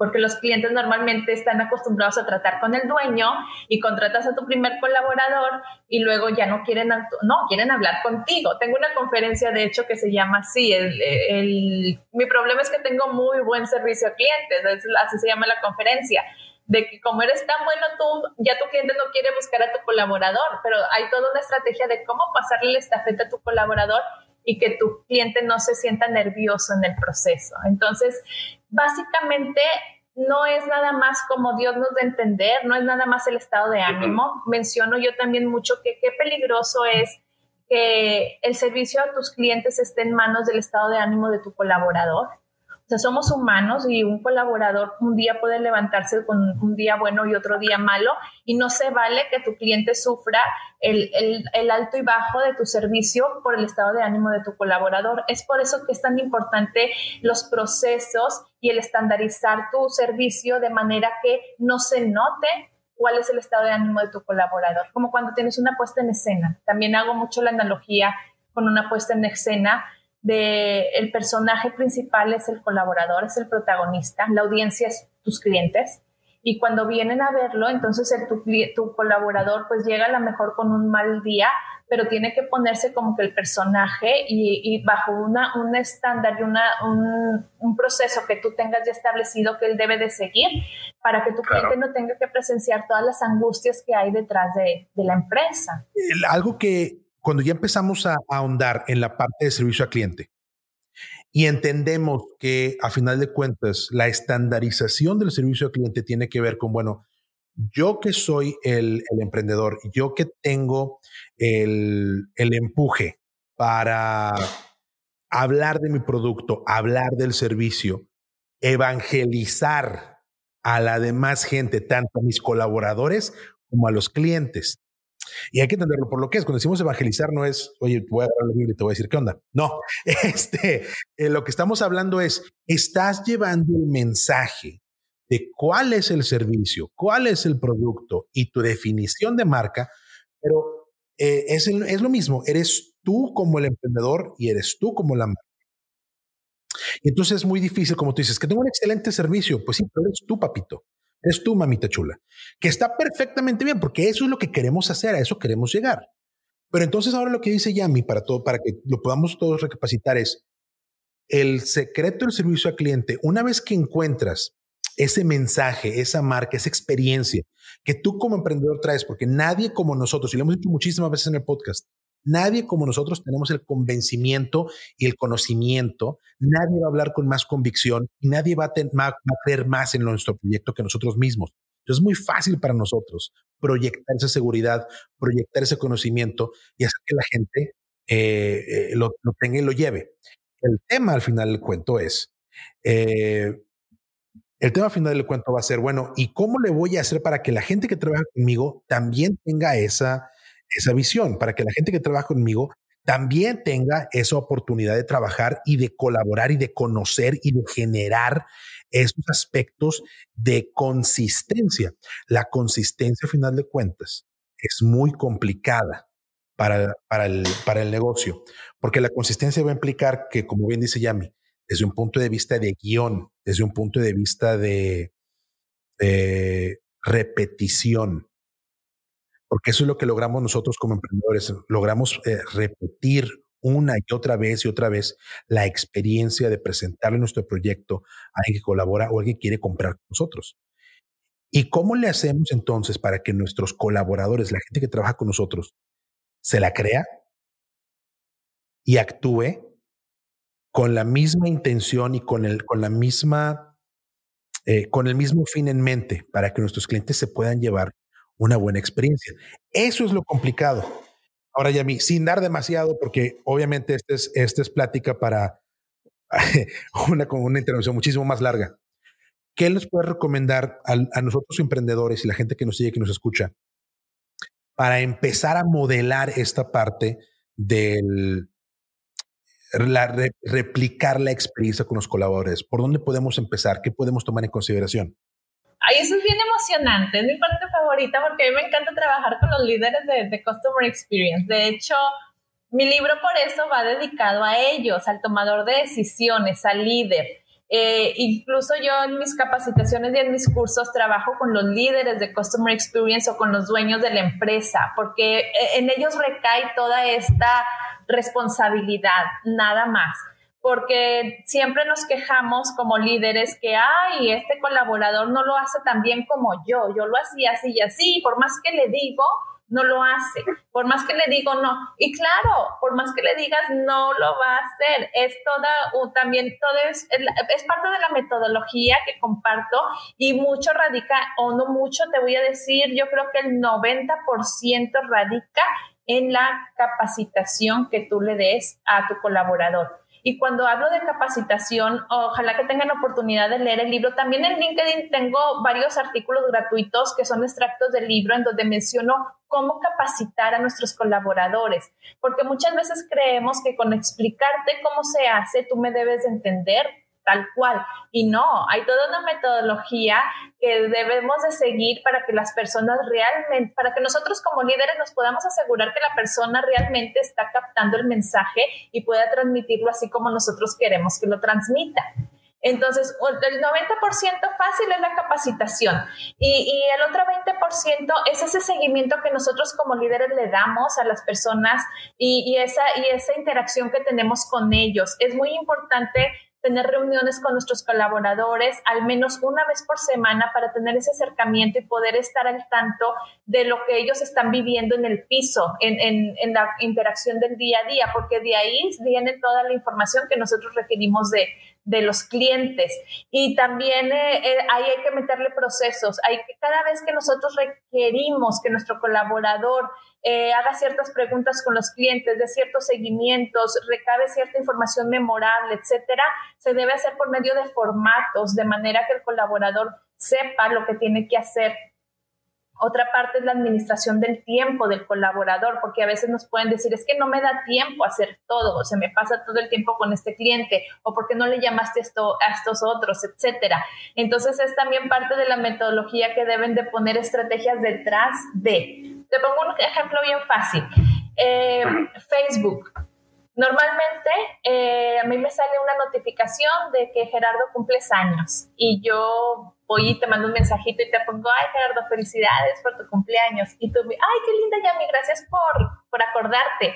porque los clientes normalmente están acostumbrados a tratar con el dueño y contratas a tu primer colaborador y luego ya no quieren, no, quieren hablar contigo. Tengo una conferencia, de hecho, que se llama así, mi problema es que tengo muy buen servicio a clientes, así se llama la conferencia de que como eres tan bueno tú, ya tu cliente no quiere buscar a tu colaborador, pero hay toda una estrategia de cómo pasarle la estafeta a tu colaborador y que tu cliente no se sienta nervioso en el proceso. Entonces, básicamente no es nada más como Dios nos da a entender, no es nada más el estado de ánimo. Menciono yo también mucho que qué peligroso es que el servicio a tus clientes esté en manos del estado de ánimo de tu colaborador sea, somos humanos y un colaborador un día puede levantarse con un día bueno y otro día malo y no se vale que tu cliente sufra el, el, alto y bajo de tu servicio por el estado de ánimo de tu colaborador. Es por eso que es tan importante los procesos y el estandarizar tu servicio de manera que no se note cuál es el estado de ánimo de tu colaborador, como cuando tienes una puesta en escena. También hago mucho la analogía con una puesta en escena de el personaje principal es el colaborador, es el protagonista, la audiencia es tus clientes y cuando vienen a verlo, entonces el, tu, tu, colaborador pues llega a lo mejor con un mal día, pero tiene que ponerse como que el personaje y, bajo una, un estándar y una, un, proceso que tú tengas ya establecido que él debe de seguir para que tu cliente no tenga que presenciar todas las angustias que hay detrás de, de la empresa. algo que cuando ya empezamos a, ahondar en la parte de servicio a cliente y entendemos que a final de cuentas la estandarización del servicio al cliente tiene que ver con, bueno, yo que soy el, emprendedor, yo que tengo el, el empuje para hablar de mi producto, hablar del servicio, evangelizar a la demás gente, tanto a mis colaboradores como a los clientes. Y hay que entenderlo por lo que es. Cuando decimos evangelizar, no es, oye, voy a agarrar la Biblia y te voy a decir qué onda. No, <laughs> este, eh, lo que estamos hablando es, estás llevando el mensaje de cuál es el servicio, cuál es el producto y tu definición de marca, pero eh, es, es lo mismo. Eres tú como el emprendedor y eres tú como la marca. Y entonces es muy difícil, como tú dices, que tengo un excelente servicio. Pues sí, pero eres tú, papito. Es tú, mamita chula, que está perfectamente bien, porque eso es lo que queremos hacer, a eso queremos llegar. Pero entonces ahora lo que dice Yami, para todo, para que lo podamos todos recapacitar, es el secreto del servicio al cliente. Una vez que encuentras ese mensaje, esa marca, esa experiencia que tú como emprendedor traes, porque nadie como nosotros, y lo hemos dicho muchísimas veces en el podcast, Nadie como nosotros tenemos el convencimiento y el conocimiento, nadie va a hablar con más convicción y nadie va a, creer más en nuestro proyecto que nosotros mismos. Entonces es muy fácil para nosotros proyectar esa seguridad, proyectar ese conocimiento y hacer que la gente eh, eh, lo, tenga y lo lleve. El tema al final del cuento es, eh, el tema al final del cuento va a ser, bueno, ¿y cómo le voy a hacer para que la gente que trabaja conmigo también tenga esa esa visión, para que la gente que trabaja conmigo también tenga esa oportunidad de trabajar y de colaborar y de conocer y de generar esos aspectos de consistencia. La consistencia, a final de cuentas, es muy complicada para, para, el, para el negocio, porque la consistencia va a implicar que, como bien dice Yami, desde un punto de vista de guion, desde un punto de vista de, de repetición, porque eso es lo que logramos nosotros como emprendedores. Logramos eh, repetir una y otra vez y otra vez la experiencia de presentarle nuestro proyecto a alguien que colabora o alguien que quiere comprar con nosotros. ¿Y cómo le hacemos entonces para que nuestros colaboradores, la gente que trabaja con nosotros, se la crea? y actúe con la misma intención y con, el, con la misma, eh, con el mismo fin en mente para que nuestros clientes se puedan llevar una buena experiencia. Eso es lo complicado. Ahora, Yami, sin dar demasiado, porque obviamente esta es, esta es plática para <laughs> una, una intervención muchísimo más larga. ¿Qué les puede recomendar a, a nosotros emprendedores y la gente que nos sigue, que nos escucha, para empezar a modelar esta parte del, replicar la experiencia con los colaboradores? ¿Por dónde podemos empezar? ¿Qué podemos tomar en consideración? Ay, eso es bien emocionante, es mi parte favorita porque a mí me encanta trabajar con los líderes de, Customer Experience. De hecho, mi libro por eso va dedicado a ellos, al tomador de decisiones, al líder. Eh, incluso yo en mis capacitaciones y en mis cursos trabajo con los líderes de Customer Experience o con los dueños de la empresa, porque eh, en ellos recae toda esta responsabilidad, nada más. Porque siempre nos quejamos como líderes que, ay, este colaborador no lo hace tan bien como yo, yo lo hacía así y así, por más que le digo, no lo hace. Por más que le digo no. Y claro, por más que le digas no lo va a hacer. Es toda, también todo es, es parte de la metodología que comparto y mucho radica, o no mucho, te voy a decir, yo creo que el 90% radica en la capacitación que tú le des a tu colaborador. Y cuando hablo de capacitación, ojalá que tengan oportunidad de leer el libro. También en LinkedIn tengo varios artículos gratuitos que son extractos del libro en donde menciono cómo capacitar a nuestros colaboradores, porque muchas veces creemos que con explicarte cómo se hace, tú me debes entender tal cual. Y no, hay toda una metodología que debemos de seguir para que las personas realmente, para que nosotros como líderes nos podamos asegurar que la persona realmente está captando el mensaje y pueda transmitirlo así como nosotros queremos que lo transmita. Entonces, el 90% fácil es la capacitación y, el otro 20% es ese seguimiento que nosotros como líderes le damos a las personas y, esa, y esa interacción que tenemos con ellos. Es muy importante tener reuniones con nuestros colaboradores al menos una vez por semana para tener ese acercamiento y poder estar al tanto de lo que ellos están viviendo en el piso, en, en, la interacción del día a día, porque de ahí viene toda la información que nosotros requerimos de, de los clientes. Y también eh, eh, ahí hay que meterle procesos. Hay que, cada vez que nosotros requerimos que nuestro colaborador eh, haga ciertas preguntas con los clientes, de ciertos seguimientos, recabe cierta información memorable, etcétera, se debe hacer por medio de formatos, de manera que el colaborador sepa lo que tiene que hacer otra parte es la administración del tiempo del colaborador, porque a veces nos pueden decir, es que no me da tiempo a hacer todo, o se me pasa todo el tiempo con este cliente, o porque no le llamaste esto a estos otros, etcétera. Entonces es también parte de la metodología que deben de poner estrategias detrás de. Te pongo un ejemplo bien fácil. Eh, Facebook. Normalmente eh, a mí me sale una notificación de que Gerardo cumples años y yo voy y te mando un mensajito y te pongo, ay Gerardo, felicidades por tu cumpleaños. Y tú, ay, qué linda Yami, gracias por, por acordarte.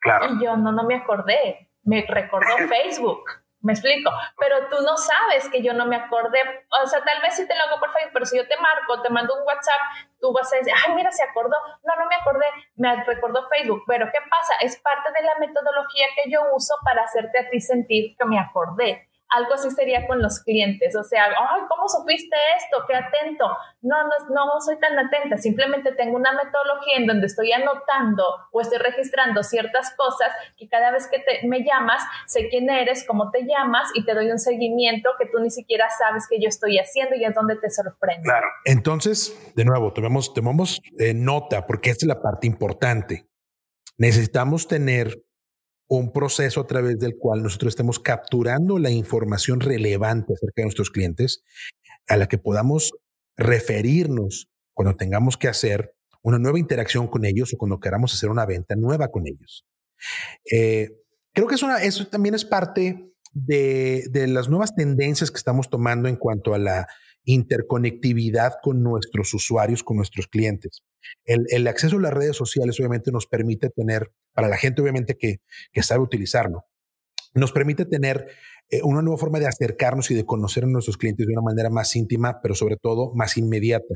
Claro. Y yo, no, no me acordé, me recordó <laughs> Facebook. Me explico, pero tú no sabes que yo no me acordé. O sea, tal vez sí te lo hago por Facebook, pero si yo te marco, te mando un WhatsApp, tú vas a decir, ay, mira, se acordó. No, no me acordé, me recordó Facebook. Pero ¿qué pasa? Es parte de la metodología que yo uso para hacerte a ti sentir que me acordé. Algo así sería con los clientes, o sea, ay, ¿cómo supiste esto? Qué atento. No, no, no soy tan atenta, simplemente tengo una metodología en donde estoy anotando o estoy registrando ciertas cosas que cada vez que te, me llamas, sé quién eres, cómo te llamas y te doy un seguimiento que tú ni siquiera sabes que yo estoy haciendo y es donde te sorprende. Claro. Entonces, de nuevo, tomemos, tomamos eh, nota porque esta es la parte importante. Necesitamos tener un proceso a través del cual nosotros estemos capturando la información relevante acerca de nuestros clientes a la que podamos referirnos cuando tengamos que hacer una nueva interacción con ellos o cuando queramos hacer una venta nueva con ellos. Eh, creo que eso también es parte de, de las nuevas tendencias que estamos tomando en cuanto a la interconectividad con nuestros usuarios, con nuestros clientes. El, acceso a las redes sociales obviamente nos permite tener, para la gente obviamente que, que sabe utilizarlo, nos permite tener eh, una nueva forma de acercarnos y de conocer a nuestros clientes de una manera más íntima, pero sobre todo más inmediata.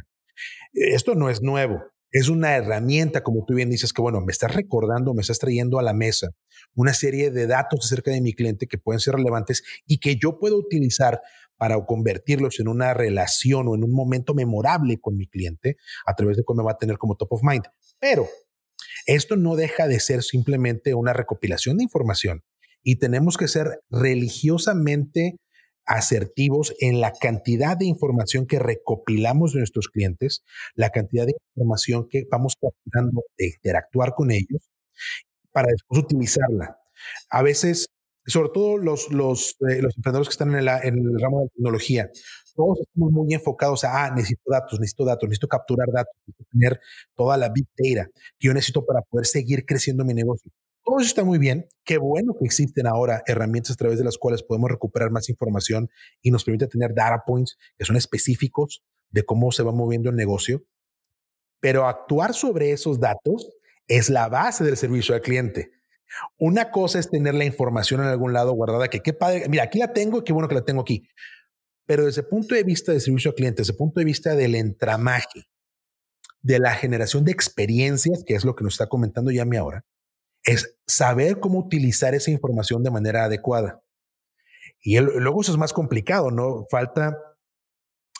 Esto no es nuevo. es una herramienta, como tú bien dices, que bueno, me estás recordando, me estás trayendo a la mesa una serie de datos acerca de mi cliente que pueden ser relevantes y que yo puedo utilizar para convertirlos en una relación o en un momento memorable con mi cliente a través de cómo me va a tener como top of mind. Pero esto no deja de ser simplemente una recopilación de información y tenemos que ser religiosamente asertivos en la cantidad de información que recopilamos de nuestros clientes, la cantidad de información que vamos capturando de interactuar con ellos para después utilizarla. A veces, sobre todo los, los, eh, emprendedores que están en, en, el ramo de la tecnología, todos estamos muy enfocados a, ah, necesito datos, necesito datos, necesito capturar datos, necesito tener toda la big data que yo necesito para poder seguir creciendo mi negocio. Todo eso está muy bien. Qué bueno que existen ahora herramientas a través de las cuales podemos recuperar más información y nos permite tener data points que son específicos de cómo se va moviendo el negocio. Pero actuar sobre esos datos es la base del servicio al cliente. Una cosa es tener la información en algún lado guardada, que qué padre, mira, aquí la tengo, qué bueno que la tengo aquí. Pero desde el punto de vista de servicio al cliente, desde el punto de vista del entramaje, de la generación de experiencias, que es lo que nos está comentando Yami ahora, es saber cómo utilizar esa información de manera adecuada. Y luego eso es más complicado, ¿no? Falta,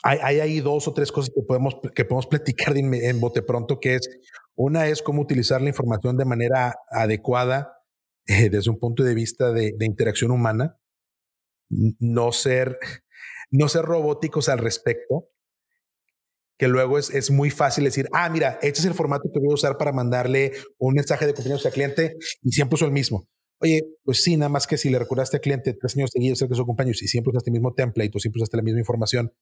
hay, hay ahí dos o tres cosas que podemos, que podemos platicar en bote pronto, que es, una es cómo utilizar la información de manera adecuada eh, desde un punto de vista de, de interacción humana, no ser, no ser robóticos al respecto, que luego es, es, muy fácil decir, ah, mira, este es el formato que voy a usar para mandarle un mensaje de cumpleaños al cliente y siempre uso el mismo. Oye, pues sí, nada más que si le recordaste al cliente tres años seguidos que su cumpleaños y siempre usaste el mismo template o siempre usaste la misma información,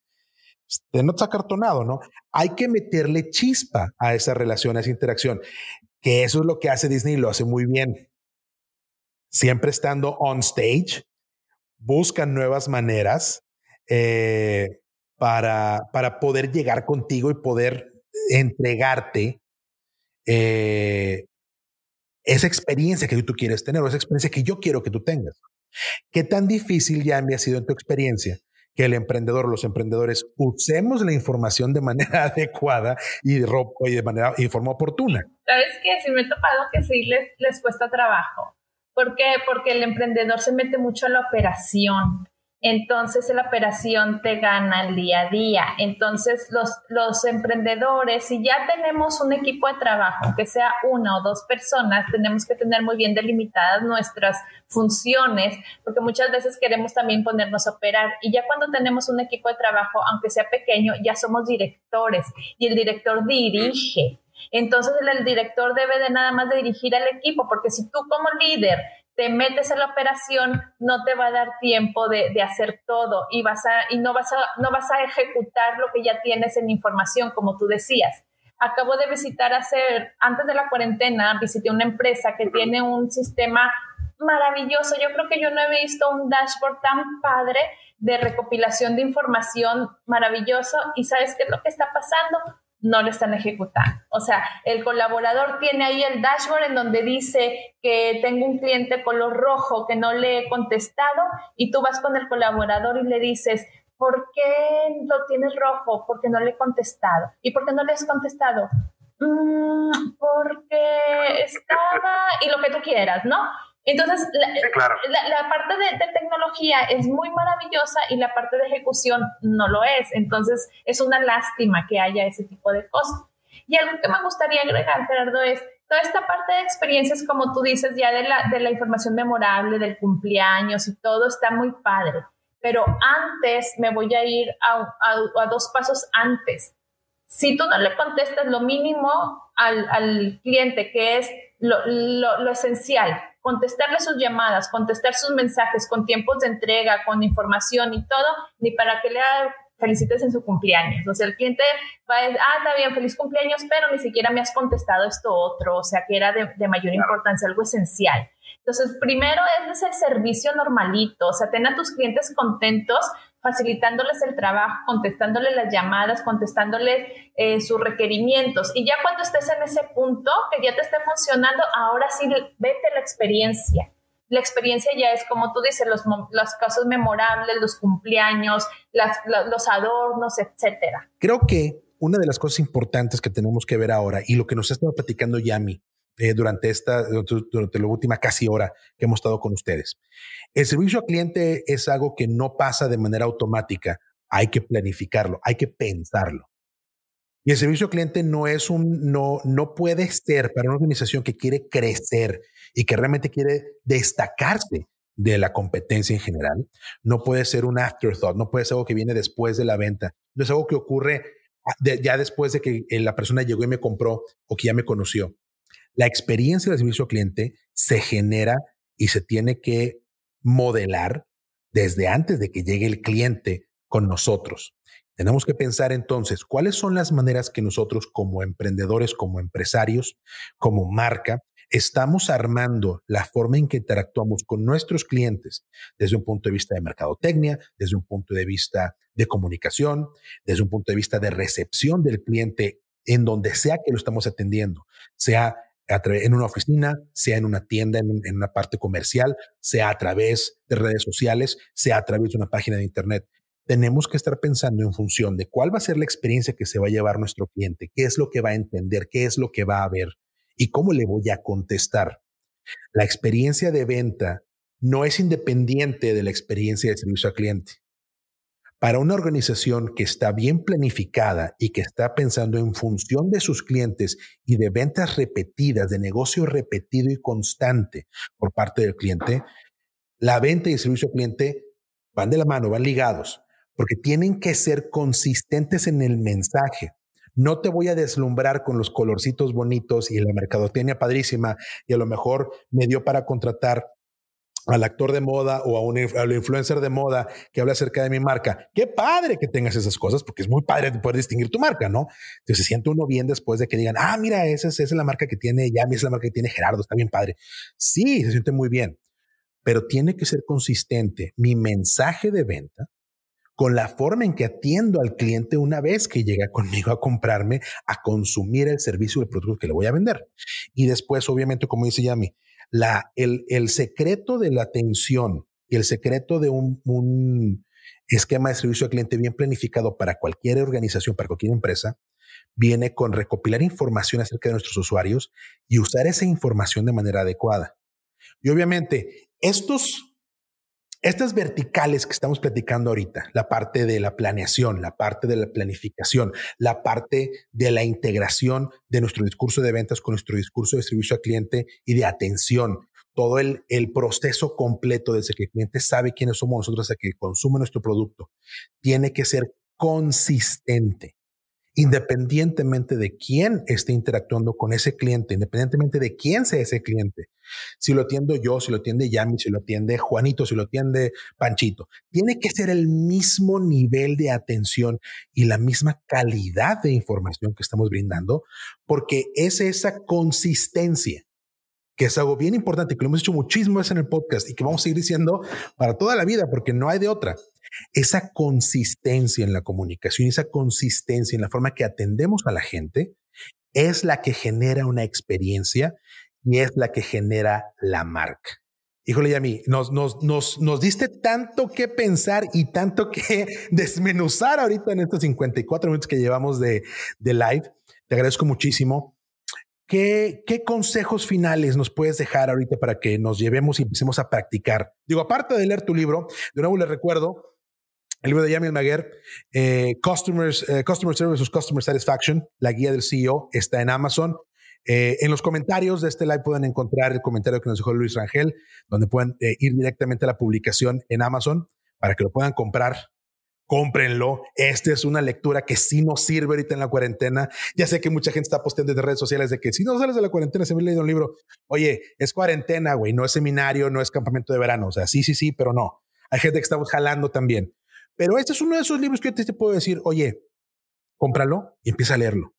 te notas acartonado, ¿no? Hay que meterle chispa a esa relación, a esa interacción, que eso es lo que hace Disney y lo hace muy bien. Siempre estando on stage, buscan nuevas maneras, eh, para, para poder llegar contigo y poder entregarte eh, esa experiencia que tú quieres tener o esa experiencia que yo quiero que tú tengas. ¿Qué tan difícil ya me ha sido en tu experiencia que el emprendedor los emprendedores usemos la información de manera <laughs> adecuada y de, forma oportuna? Sabes que sí me he topado que sí les, les cuesta trabajo. ¿Por qué? Porque el emprendedor se mete mucho en la operación entonces la operación te gana el día a día. Entonces los, los emprendedores, si ya tenemos un equipo de trabajo, que sea una o dos personas, tenemos que tener muy bien delimitadas nuestras funciones, porque muchas veces queremos también ponernos a operar. Y ya cuando tenemos un equipo de trabajo, aunque sea pequeño, ya somos directores y el director dirige. Entonces el, director debe de nada más dirigir al equipo, porque si tú como líder te metes en la operación, no te va a dar tiempo de, de, hacer todo y, vas a, y no, vas a, no vas a ejecutar lo que ya tienes en información, como tú decías. Acabo de visitar hacer, antes de la cuarentena, visité una empresa que tiene un sistema maravilloso. Yo creo que yo no he visto un dashboard tan padre de recopilación de información maravilloso. ¿Y sabes qué es lo que está pasando? No lo están ejecutando. O sea, el colaborador tiene ahí el dashboard en donde dice que tengo un cliente color rojo que no le he contestado y tú vas con el colaborador y le dices, ¿por qué lo tienes rojo? Porque no le he contestado. ¿Y por qué no le has contestado? Mm, porque estaba y lo que tú quieras, ¿no? Entonces, la, parte de, tecnología es muy maravillosa y la parte de ejecución no lo es. Entonces, es una lástima que haya ese tipo de cosas. Y algo que me gustaría agregar, Gerardo, es toda esta parte de experiencias, como tú dices, ya de la, de la información memorable, del cumpleaños y todo, está muy padre. Pero antes me voy a ir a, dos pasos antes. Si tú no le contestas lo mínimo al, al cliente, que es lo, lo, lo esencial, contestarle sus llamadas, contestar sus mensajes con tiempos de entrega, con información y todo, ni para que le felicites en su cumpleaños. O sea, el cliente va a decir, ah, está bien, feliz cumpleaños, pero ni siquiera me has contestado esto otro, o sea, que era de, mayor importancia, algo esencial. Entonces, primero es el servicio normalito, o sea, ten a tus clientes contentos facilitándoles el trabajo, contestándoles las llamadas, contestándoles eh, sus requerimientos. Y ya cuando estés en ese punto, que ya te esté funcionando, ahora sí vete la experiencia. La experiencia ya es, como tú dices, los, los casos memorables, los cumpleaños, las, los adornos, etcétera. Creo que una de las cosas importantes que tenemos que ver ahora y lo que nos ha estado platicando Yami eh, durante esta, durante la última casi hora que hemos estado con ustedes. El servicio al cliente es algo que no pasa de manera automática. Hay que planificarlo, hay que pensarlo. Y el servicio al cliente no es un, no, no puede ser para una organización que quiere crecer y que realmente quiere destacarse de la competencia en general. No puede ser un afterthought, no puede ser algo que viene después de la venta. No es algo que ocurre ah, ya después de que eh, la persona llegó y me compró o que ya me conoció. La experiencia del servicio al cliente se genera y se tiene que modelar desde antes de que llegue el cliente con nosotros. Tenemos que pensar entonces cuáles son las maneras que nosotros como emprendedores, como empresarios, como marca, estamos armando la forma en que interactuamos con nuestros clientes desde un punto de vista de mercadotecnia, desde un punto de vista de comunicación, desde un punto de vista de recepción del cliente en donde sea que lo estamos atendiendo, sea en una oficina, sea en una tienda, en, en, una parte comercial, sea a través de redes sociales, sea a través de una página de Internet. Tenemos que estar pensando en función de cuál va a ser la experiencia que se va a llevar nuestro cliente, qué es lo que va a entender, qué es lo que va a ver y cómo le voy a contestar. La experiencia de venta no es independiente de la experiencia de servicio al cliente. Para una organización que está bien planificada y que está pensando en función de sus clientes y de ventas repetidas, de negocio repetido y constante por parte del cliente, la venta y el servicio al cliente van de la mano, van ligados, porque tienen que ser consistentes en el mensaje. No te voy a deslumbrar con los colorcitos bonitos y la mercadotecnia padrísima y a lo mejor me dio para contratar al actor de moda o a un influencer de moda que habla acerca de mi marca. Qué padre que tengas esas cosas, porque es muy padre poder distinguir tu marca, ¿no? Entonces se siente uno bien después de que digan, ah, mira, esa es, la marca que tiene Yami, es la marca que tiene Gerardo, está bien padre. Sí, se siente muy bien, pero tiene que ser consistente mi mensaje de venta con la forma en que atiendo al cliente una vez que llega conmigo a comprarme, a consumir el servicio o el producto que le voy a vender. Y después, obviamente, como dice Yami, la, el, el secreto de la atención y el secreto de un, un esquema de servicio al cliente bien planificado para cualquier organización, para cualquier empresa, viene con recopilar información acerca de nuestros usuarios y usar esa información de manera adecuada. Y obviamente, estos estas verticales que estamos platicando ahorita, la parte de la planeación, la parte de la planificación, la parte de la integración de nuestro discurso de ventas con nuestro discurso de servicio al cliente y de atención, todo el, el proceso completo desde que el cliente sabe quiénes somos nosotros hasta que consume nuestro producto, tiene que ser consistente independientemente de quién esté interactuando con ese cliente, independientemente de quién sea ese cliente. Si lo atiendo yo, si lo atiende Yami, si lo atiende Juanito, si lo atiende Panchito, tiene que ser el mismo nivel de atención y la misma calidad de información que estamos brindando, porque es esa consistencia que es algo bien importante, que lo hemos hecho muchísimo en el podcast y que vamos a seguir diciendo para toda la vida, porque no hay de otra. Esa consistencia en la comunicación, esa consistencia en la forma que atendemos a la gente, es la que genera una experiencia y es la que genera la marca. Híjole, Yami, nos, nos, nos, nos diste tanto que pensar y tanto que <laughs> desmenuzar ahorita en estos 54 minutos que llevamos de, de live. Te agradezco muchísimo. ¿Qué, ¿Qué consejos finales nos puedes dejar ahorita para que nos llevemos y empecemos a practicar? Digo, aparte de leer tu libro, de nuevo les recuerdo, el libro de Yamil Maguer, eh, Customers, eh, Customer Service Customer Satisfaction, la guía del CEO, está en Amazon. Eh, en los comentarios de este live pueden encontrar el comentario que nos dejó Luis Rangel, donde pueden ir directamente a la publicación en Amazon para que lo puedan comprar cómprenlo. Esta es una lectura que sí nos sirve ahorita en la cuarentena. Ya sé que mucha gente está posteando en redes sociales de que si no sales de la cuarentena se me ha leído un libro. Oye, es cuarentena, güey, no es seminario, no es campamento de verano. O sea, sí, sí, sí, pero no. Hay gente que estamos jalando también. Pero este es uno de esos libros que yo te puedo decir, oye, cómpralo y empieza a leerlo.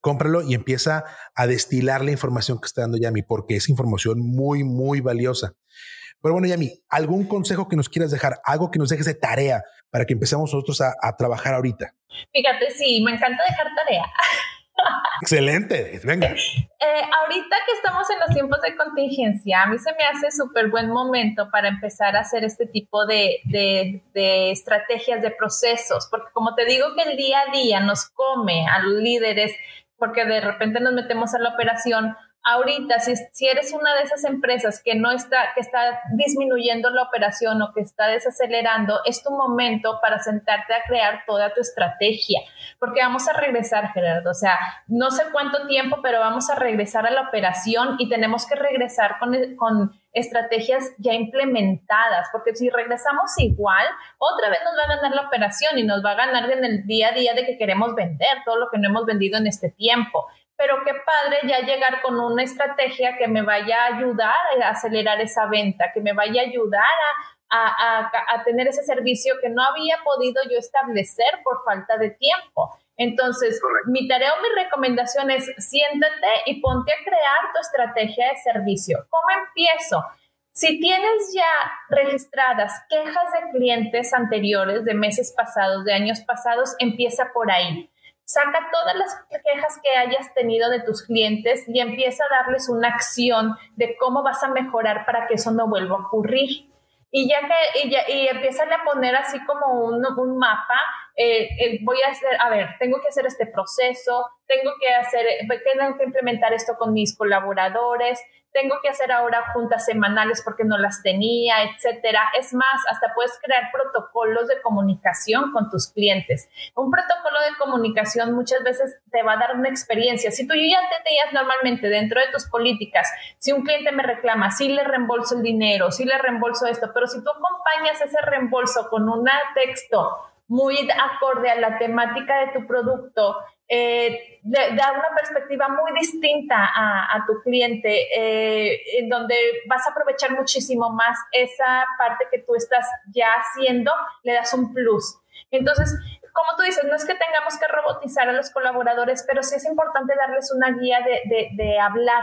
Cómpralo y empieza a destilar la información que está dando Yami, porque es información muy, muy valiosa. Pero bueno, Yami, ¿algún consejo que nos quieras dejar? Algo que nos dejes de tarea para que empecemos nosotros a, trabajar ahorita. Fíjate, sí, me encanta dejar tarea. <laughs> Excelente, venga. Eh, ahorita que estamos en los tiempos de contingencia, a mí se me hace súper buen momento para empezar a hacer este tipo de, de, estrategias, de procesos, porque como te digo que el día a día nos come a los líderes, porque de repente nos metemos a la operación, ahorita, si, si, eres una de esas empresas que no está, que está disminuyendo la operación o que está desacelerando, es tu momento para sentarte a crear toda tu estrategia, porque vamos a regresar, Gerardo, o sea, no sé cuánto tiempo, pero vamos a regresar a la operación y tenemos que regresar con, con estrategias ya implementadas, porque si regresamos igual, otra vez nos va a ganar la operación y nos va a ganar en el día a día de que queremos vender todo lo que no hemos vendido en este tiempo pero qué padre ya llegar con una estrategia que me vaya a ayudar a acelerar esa venta, que me vaya a ayudar a, a, tener ese servicio que no había podido yo establecer por falta de tiempo. Entonces, mi tarea o mi recomendación es siéntate y ponte a crear tu estrategia de servicio. ¿Cómo empiezo? Si tienes ya registradas quejas de clientes anteriores, de meses pasados, de años pasados, empieza por ahí saca todas las quejas que hayas tenido de tus clientes y empieza a darles una acción de cómo vas a mejorar para que eso no vuelva a ocurrir. Y ya que, y, ya, y empieza a poner así como un, un mapa, eh, voy a hacer, a ver, tengo que hacer este proceso, tengo que hacer, tengo que implementar esto con mis colaboradores, tengo que hacer ahora juntas semanales porque no las tenía, etcétera. Es más, hasta puedes crear protocolos de comunicación con tus clientes. Un protocolo de comunicación muchas veces te va a dar una experiencia. Si tú ya te tenías normalmente dentro de tus políticas, si un cliente me reclama, si le reembolso el dinero, si le reembolso esto, pero si tú acompañas ese reembolso con un texto muy acorde a la temática de tu producto, eh, da una perspectiva muy distinta a, tu cliente, eh, en donde vas a aprovechar muchísimo más esa parte que tú estás ya haciendo, le das un plus. Entonces, como tú dices, no es que tengamos que robotizar a los colaboradores, pero sí es importante darles una guía de, de hablar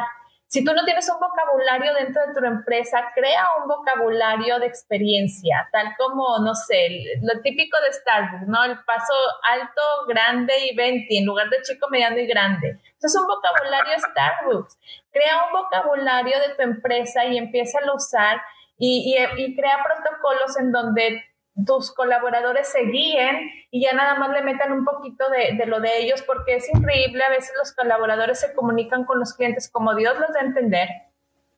si tú no tienes un vocabulario dentro de tu empresa, crea un vocabulario de experiencia, tal como, no sé, lo típico de Starbucks, ¿no? El paso alto, grande y 20 en lugar de chico, mediano y grande. Eso es un vocabulario Starbucks. Crea un vocabulario de tu empresa y empieza a usar y, y, y crea protocolos en donde tus colaboradores se guíen y ya nada más le metan un poquito de, de, lo de ellos, porque es increíble, a veces los colaboradores se comunican con los clientes como Dios los da a entender,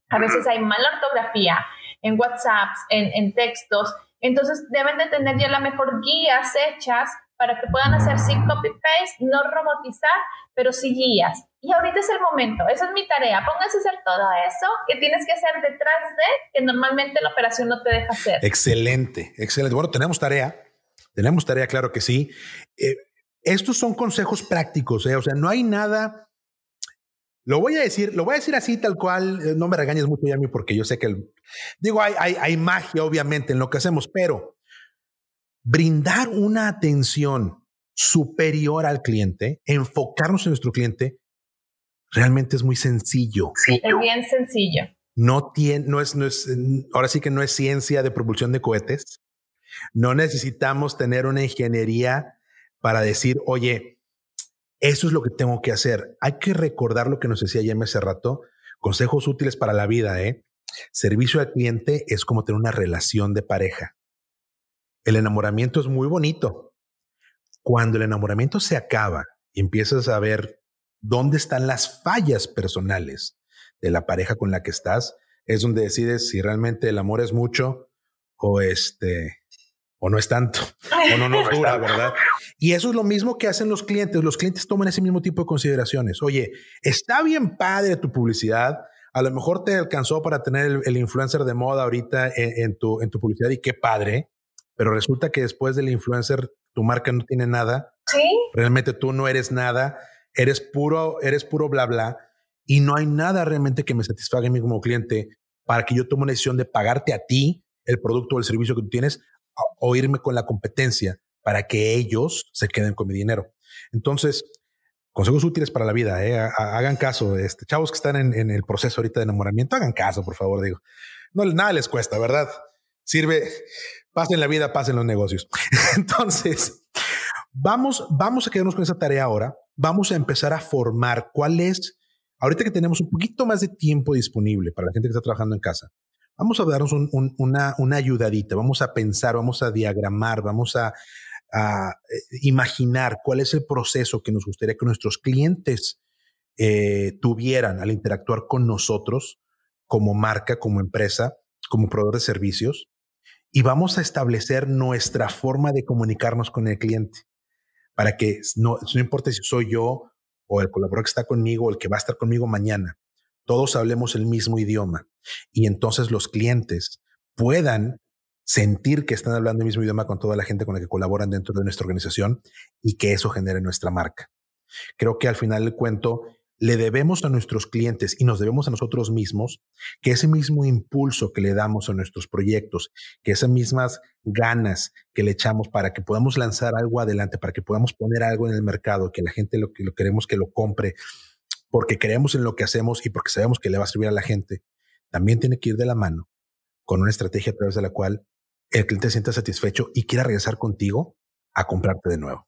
a veces hay mala ortografía en WhatsApp, en, en textos, entonces deben de tener ya la mejor guías hechas para que puedan hacer sí copy-paste, no robotizar, pero sí guías. Y ahorita es el momento, esa es mi tarea. Pónganse a hacer todo eso que tienes que hacer detrás de que normalmente la operación no te deja hacer. Excelente, excelente. Bueno, tenemos tarea, tenemos tarea, claro que sí. Eh, estos son consejos prácticos, ¿eh? o sea, no hay nada. Lo voy a decir, lo voy a decir así tal cual, eh, no me regañes mucho, mí porque yo sé que, digo, hay, hay, hay magia obviamente en lo que hacemos, pero brindar una atención superior al cliente, enfocarnos en nuestro cliente, realmente es muy sencillo. Es bien sencillo. No tiene, no es, no es, ahora sí que no es ciencia de propulsión de cohetes. No necesitamos tener una ingeniería para decir, oye, eso es lo que tengo que hacer. Hay que recordar lo que nos decía Jaime hace rato, consejos útiles para la vida, ¿eh? Servicio al cliente es como tener una relación de pareja. El enamoramiento es muy bonito. Cuando el enamoramiento se acaba y empiezas a ver dónde están las fallas personales de la pareja con la que estás, es donde decides si realmente el amor es mucho o este o no es tanto o no nos <laughs> dura, ¿verdad? Y eso es lo mismo que hacen los clientes. Los clientes toman ese mismo tipo de consideraciones. Oye, está bien padre tu publicidad. A lo mejor te alcanzó para tener el, influencer de moda ahorita en, tu, en tu publicidad y qué padre, pero resulta que después del influencer tu marca no tiene nada. Sí. Realmente tú no eres nada eres puro, eres puro bla bla y no hay nada realmente que me satisfaga a mí como cliente para que yo tome una decisión de pagarte a ti el producto o el servicio que tú tienes o irme con la competencia para que ellos se queden con mi dinero. Entonces, consejos útiles para la vida, ¿eh? hagan caso, este, chavos que están en, el proceso ahorita de enamoramiento, hagan caso, por favor, digo. No, nada les cuesta, ¿verdad? Sirve, pasen la vida, pasen los negocios. <laughs> Entonces, vamos, vamos a quedarnos con esa tarea ahora vamos a empezar a formar cuál es, ahorita que tenemos un poquito más de tiempo disponible para la gente que está trabajando en casa, vamos a darnos una, una ayudadita, vamos a pensar, vamos a diagramar, vamos a, a eh, imaginar cuál es el proceso que nos gustaría que nuestros clientes eh, tuvieran al interactuar con nosotros como marca, como empresa, como proveedor de servicios, y vamos a establecer nuestra forma de comunicarnos con el cliente para que no, no importa si soy yo o el colaborador que está conmigo o el que va a estar conmigo mañana, todos hablemos el mismo idioma y entonces los clientes puedan sentir que están hablando el mismo idioma con toda la gente con la que colaboran dentro de nuestra organización y que eso genere nuestra marca. Creo que al final del cuento le debemos a nuestros clientes y nos debemos a nosotros mismos que ese mismo impulso que le damos a nuestros proyectos, que esas mismas ganas que le echamos para que podamos lanzar algo adelante, para que podamos poner algo en el mercado, que la gente lo que lo queremos que lo compre, porque creemos en lo que hacemos y porque sabemos que le va a servir a la gente, también tiene que ir de la mano con una estrategia a través de la cual el cliente sienta satisfecho y quiera regresar contigo a comprarte de nuevo.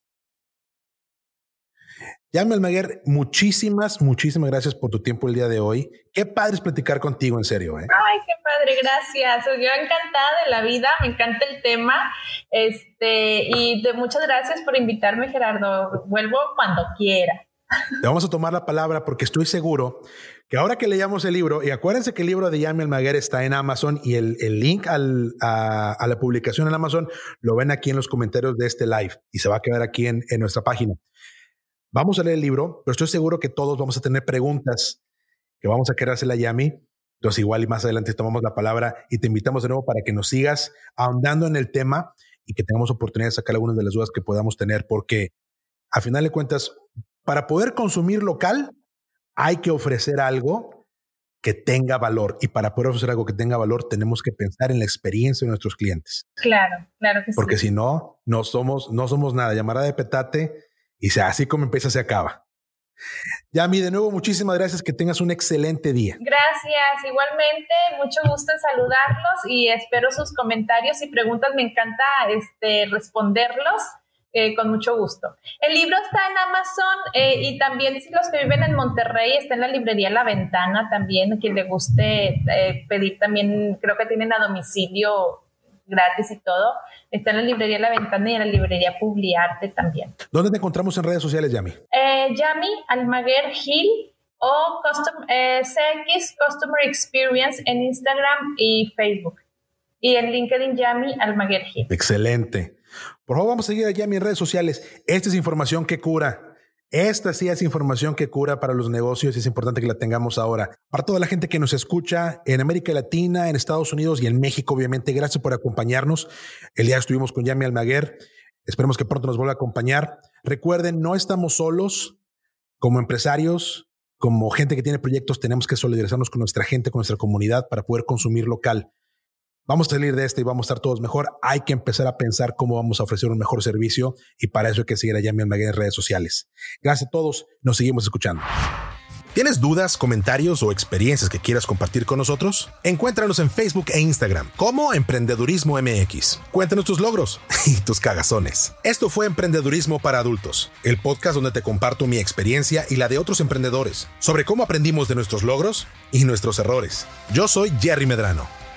Yami Almaguer, muchísimas, muchísimas gracias por tu tiempo el día de hoy. Qué padre es platicar contigo, en serio. ¿eh? Ay, qué padre, gracias. Yo encantada de la vida, me encanta el tema. Este, y de muchas gracias por invitarme, Gerardo. Vuelvo cuando quiera. Te vamos a tomar la palabra porque estoy seguro que ahora que leíamos el libro, y acuérdense que el libro de Yami Almaguer está en Amazon y el, link a, la publicación en Amazon lo ven aquí en los comentarios de este live y se va a quedar aquí en, en nuestra página. Vamos a leer el libro, pero estoy seguro que todos vamos a tener preguntas que vamos a querer hacerle a Yami. Entonces, igual y más adelante tomamos la palabra y te invitamos de nuevo para que nos sigas ahondando en el tema y que tengamos oportunidad de sacar algunas de las dudas que podamos tener, porque a final de cuentas, para poder consumir local, hay que ofrecer algo que tenga valor. Y para poder ofrecer algo que tenga valor, tenemos que pensar en la experiencia de nuestros clientes. Claro, claro que sí. Porque si no, no somos, no somos nada. Llamará de petate y sea, así como empieza, se acaba. Yami, de nuevo, muchísimas gracias. Que tengas un excelente día. Gracias, igualmente. Mucho gusto en saludarlos y espero sus comentarios y preguntas. Me encanta este, responderlos. Eh, con mucho gusto. El libro está en Amazon eh, y también si los que viven en Monterrey está en la librería La Ventana también, quien le guste eh, pedir también, creo que tienen a domicilio gratis y todo. Está en la librería La Ventana y en la librería Publiarte también. ¿Dónde te encontramos en redes sociales, Yami? Eh, Yami Almaguer Gil o Custom, eh, CX Customer Experience en Instagram y Facebook. Y en LinkedIn Yami Almaguer Gil. Excelente. Por favor, vamos a seguir a Yami en redes sociales. Esta es información que cura. Esta sí es información que cura para los negocios y es importante que la tengamos ahora. Para toda la gente que nos escucha en América Latina, en Estados Unidos y en México, obviamente, gracias por acompañarnos. El día estuvimos con Yami Almaguer. Esperemos que pronto nos vuelva a acompañar. Recuerden, no estamos solos como empresarios, como gente que tiene proyectos, tenemos que solidarizarnos con nuestra gente, con nuestra comunidad para poder consumir local. Vamos a salir de este y vamos a estar todos mejor. Hay que empezar a pensar cómo vamos a ofrecer un mejor servicio y para eso hay que seguir a Yami Almaguer en redes sociales. Gracias a todos. Nos seguimos escuchando. ¿Tienes dudas, comentarios o experiencias que quieras compartir con nosotros? Encuéntranos en Facebook e Instagram como Emprendedurismo MX. Cuéntanos tus logros <laughs> y tus cagazones. Esto fue Emprendedurismo para Adultos, el podcast donde te comparto mi experiencia y la de otros emprendedores sobre cómo aprendimos de nuestros logros y nuestros errores. Yo soy Jerry Medrano.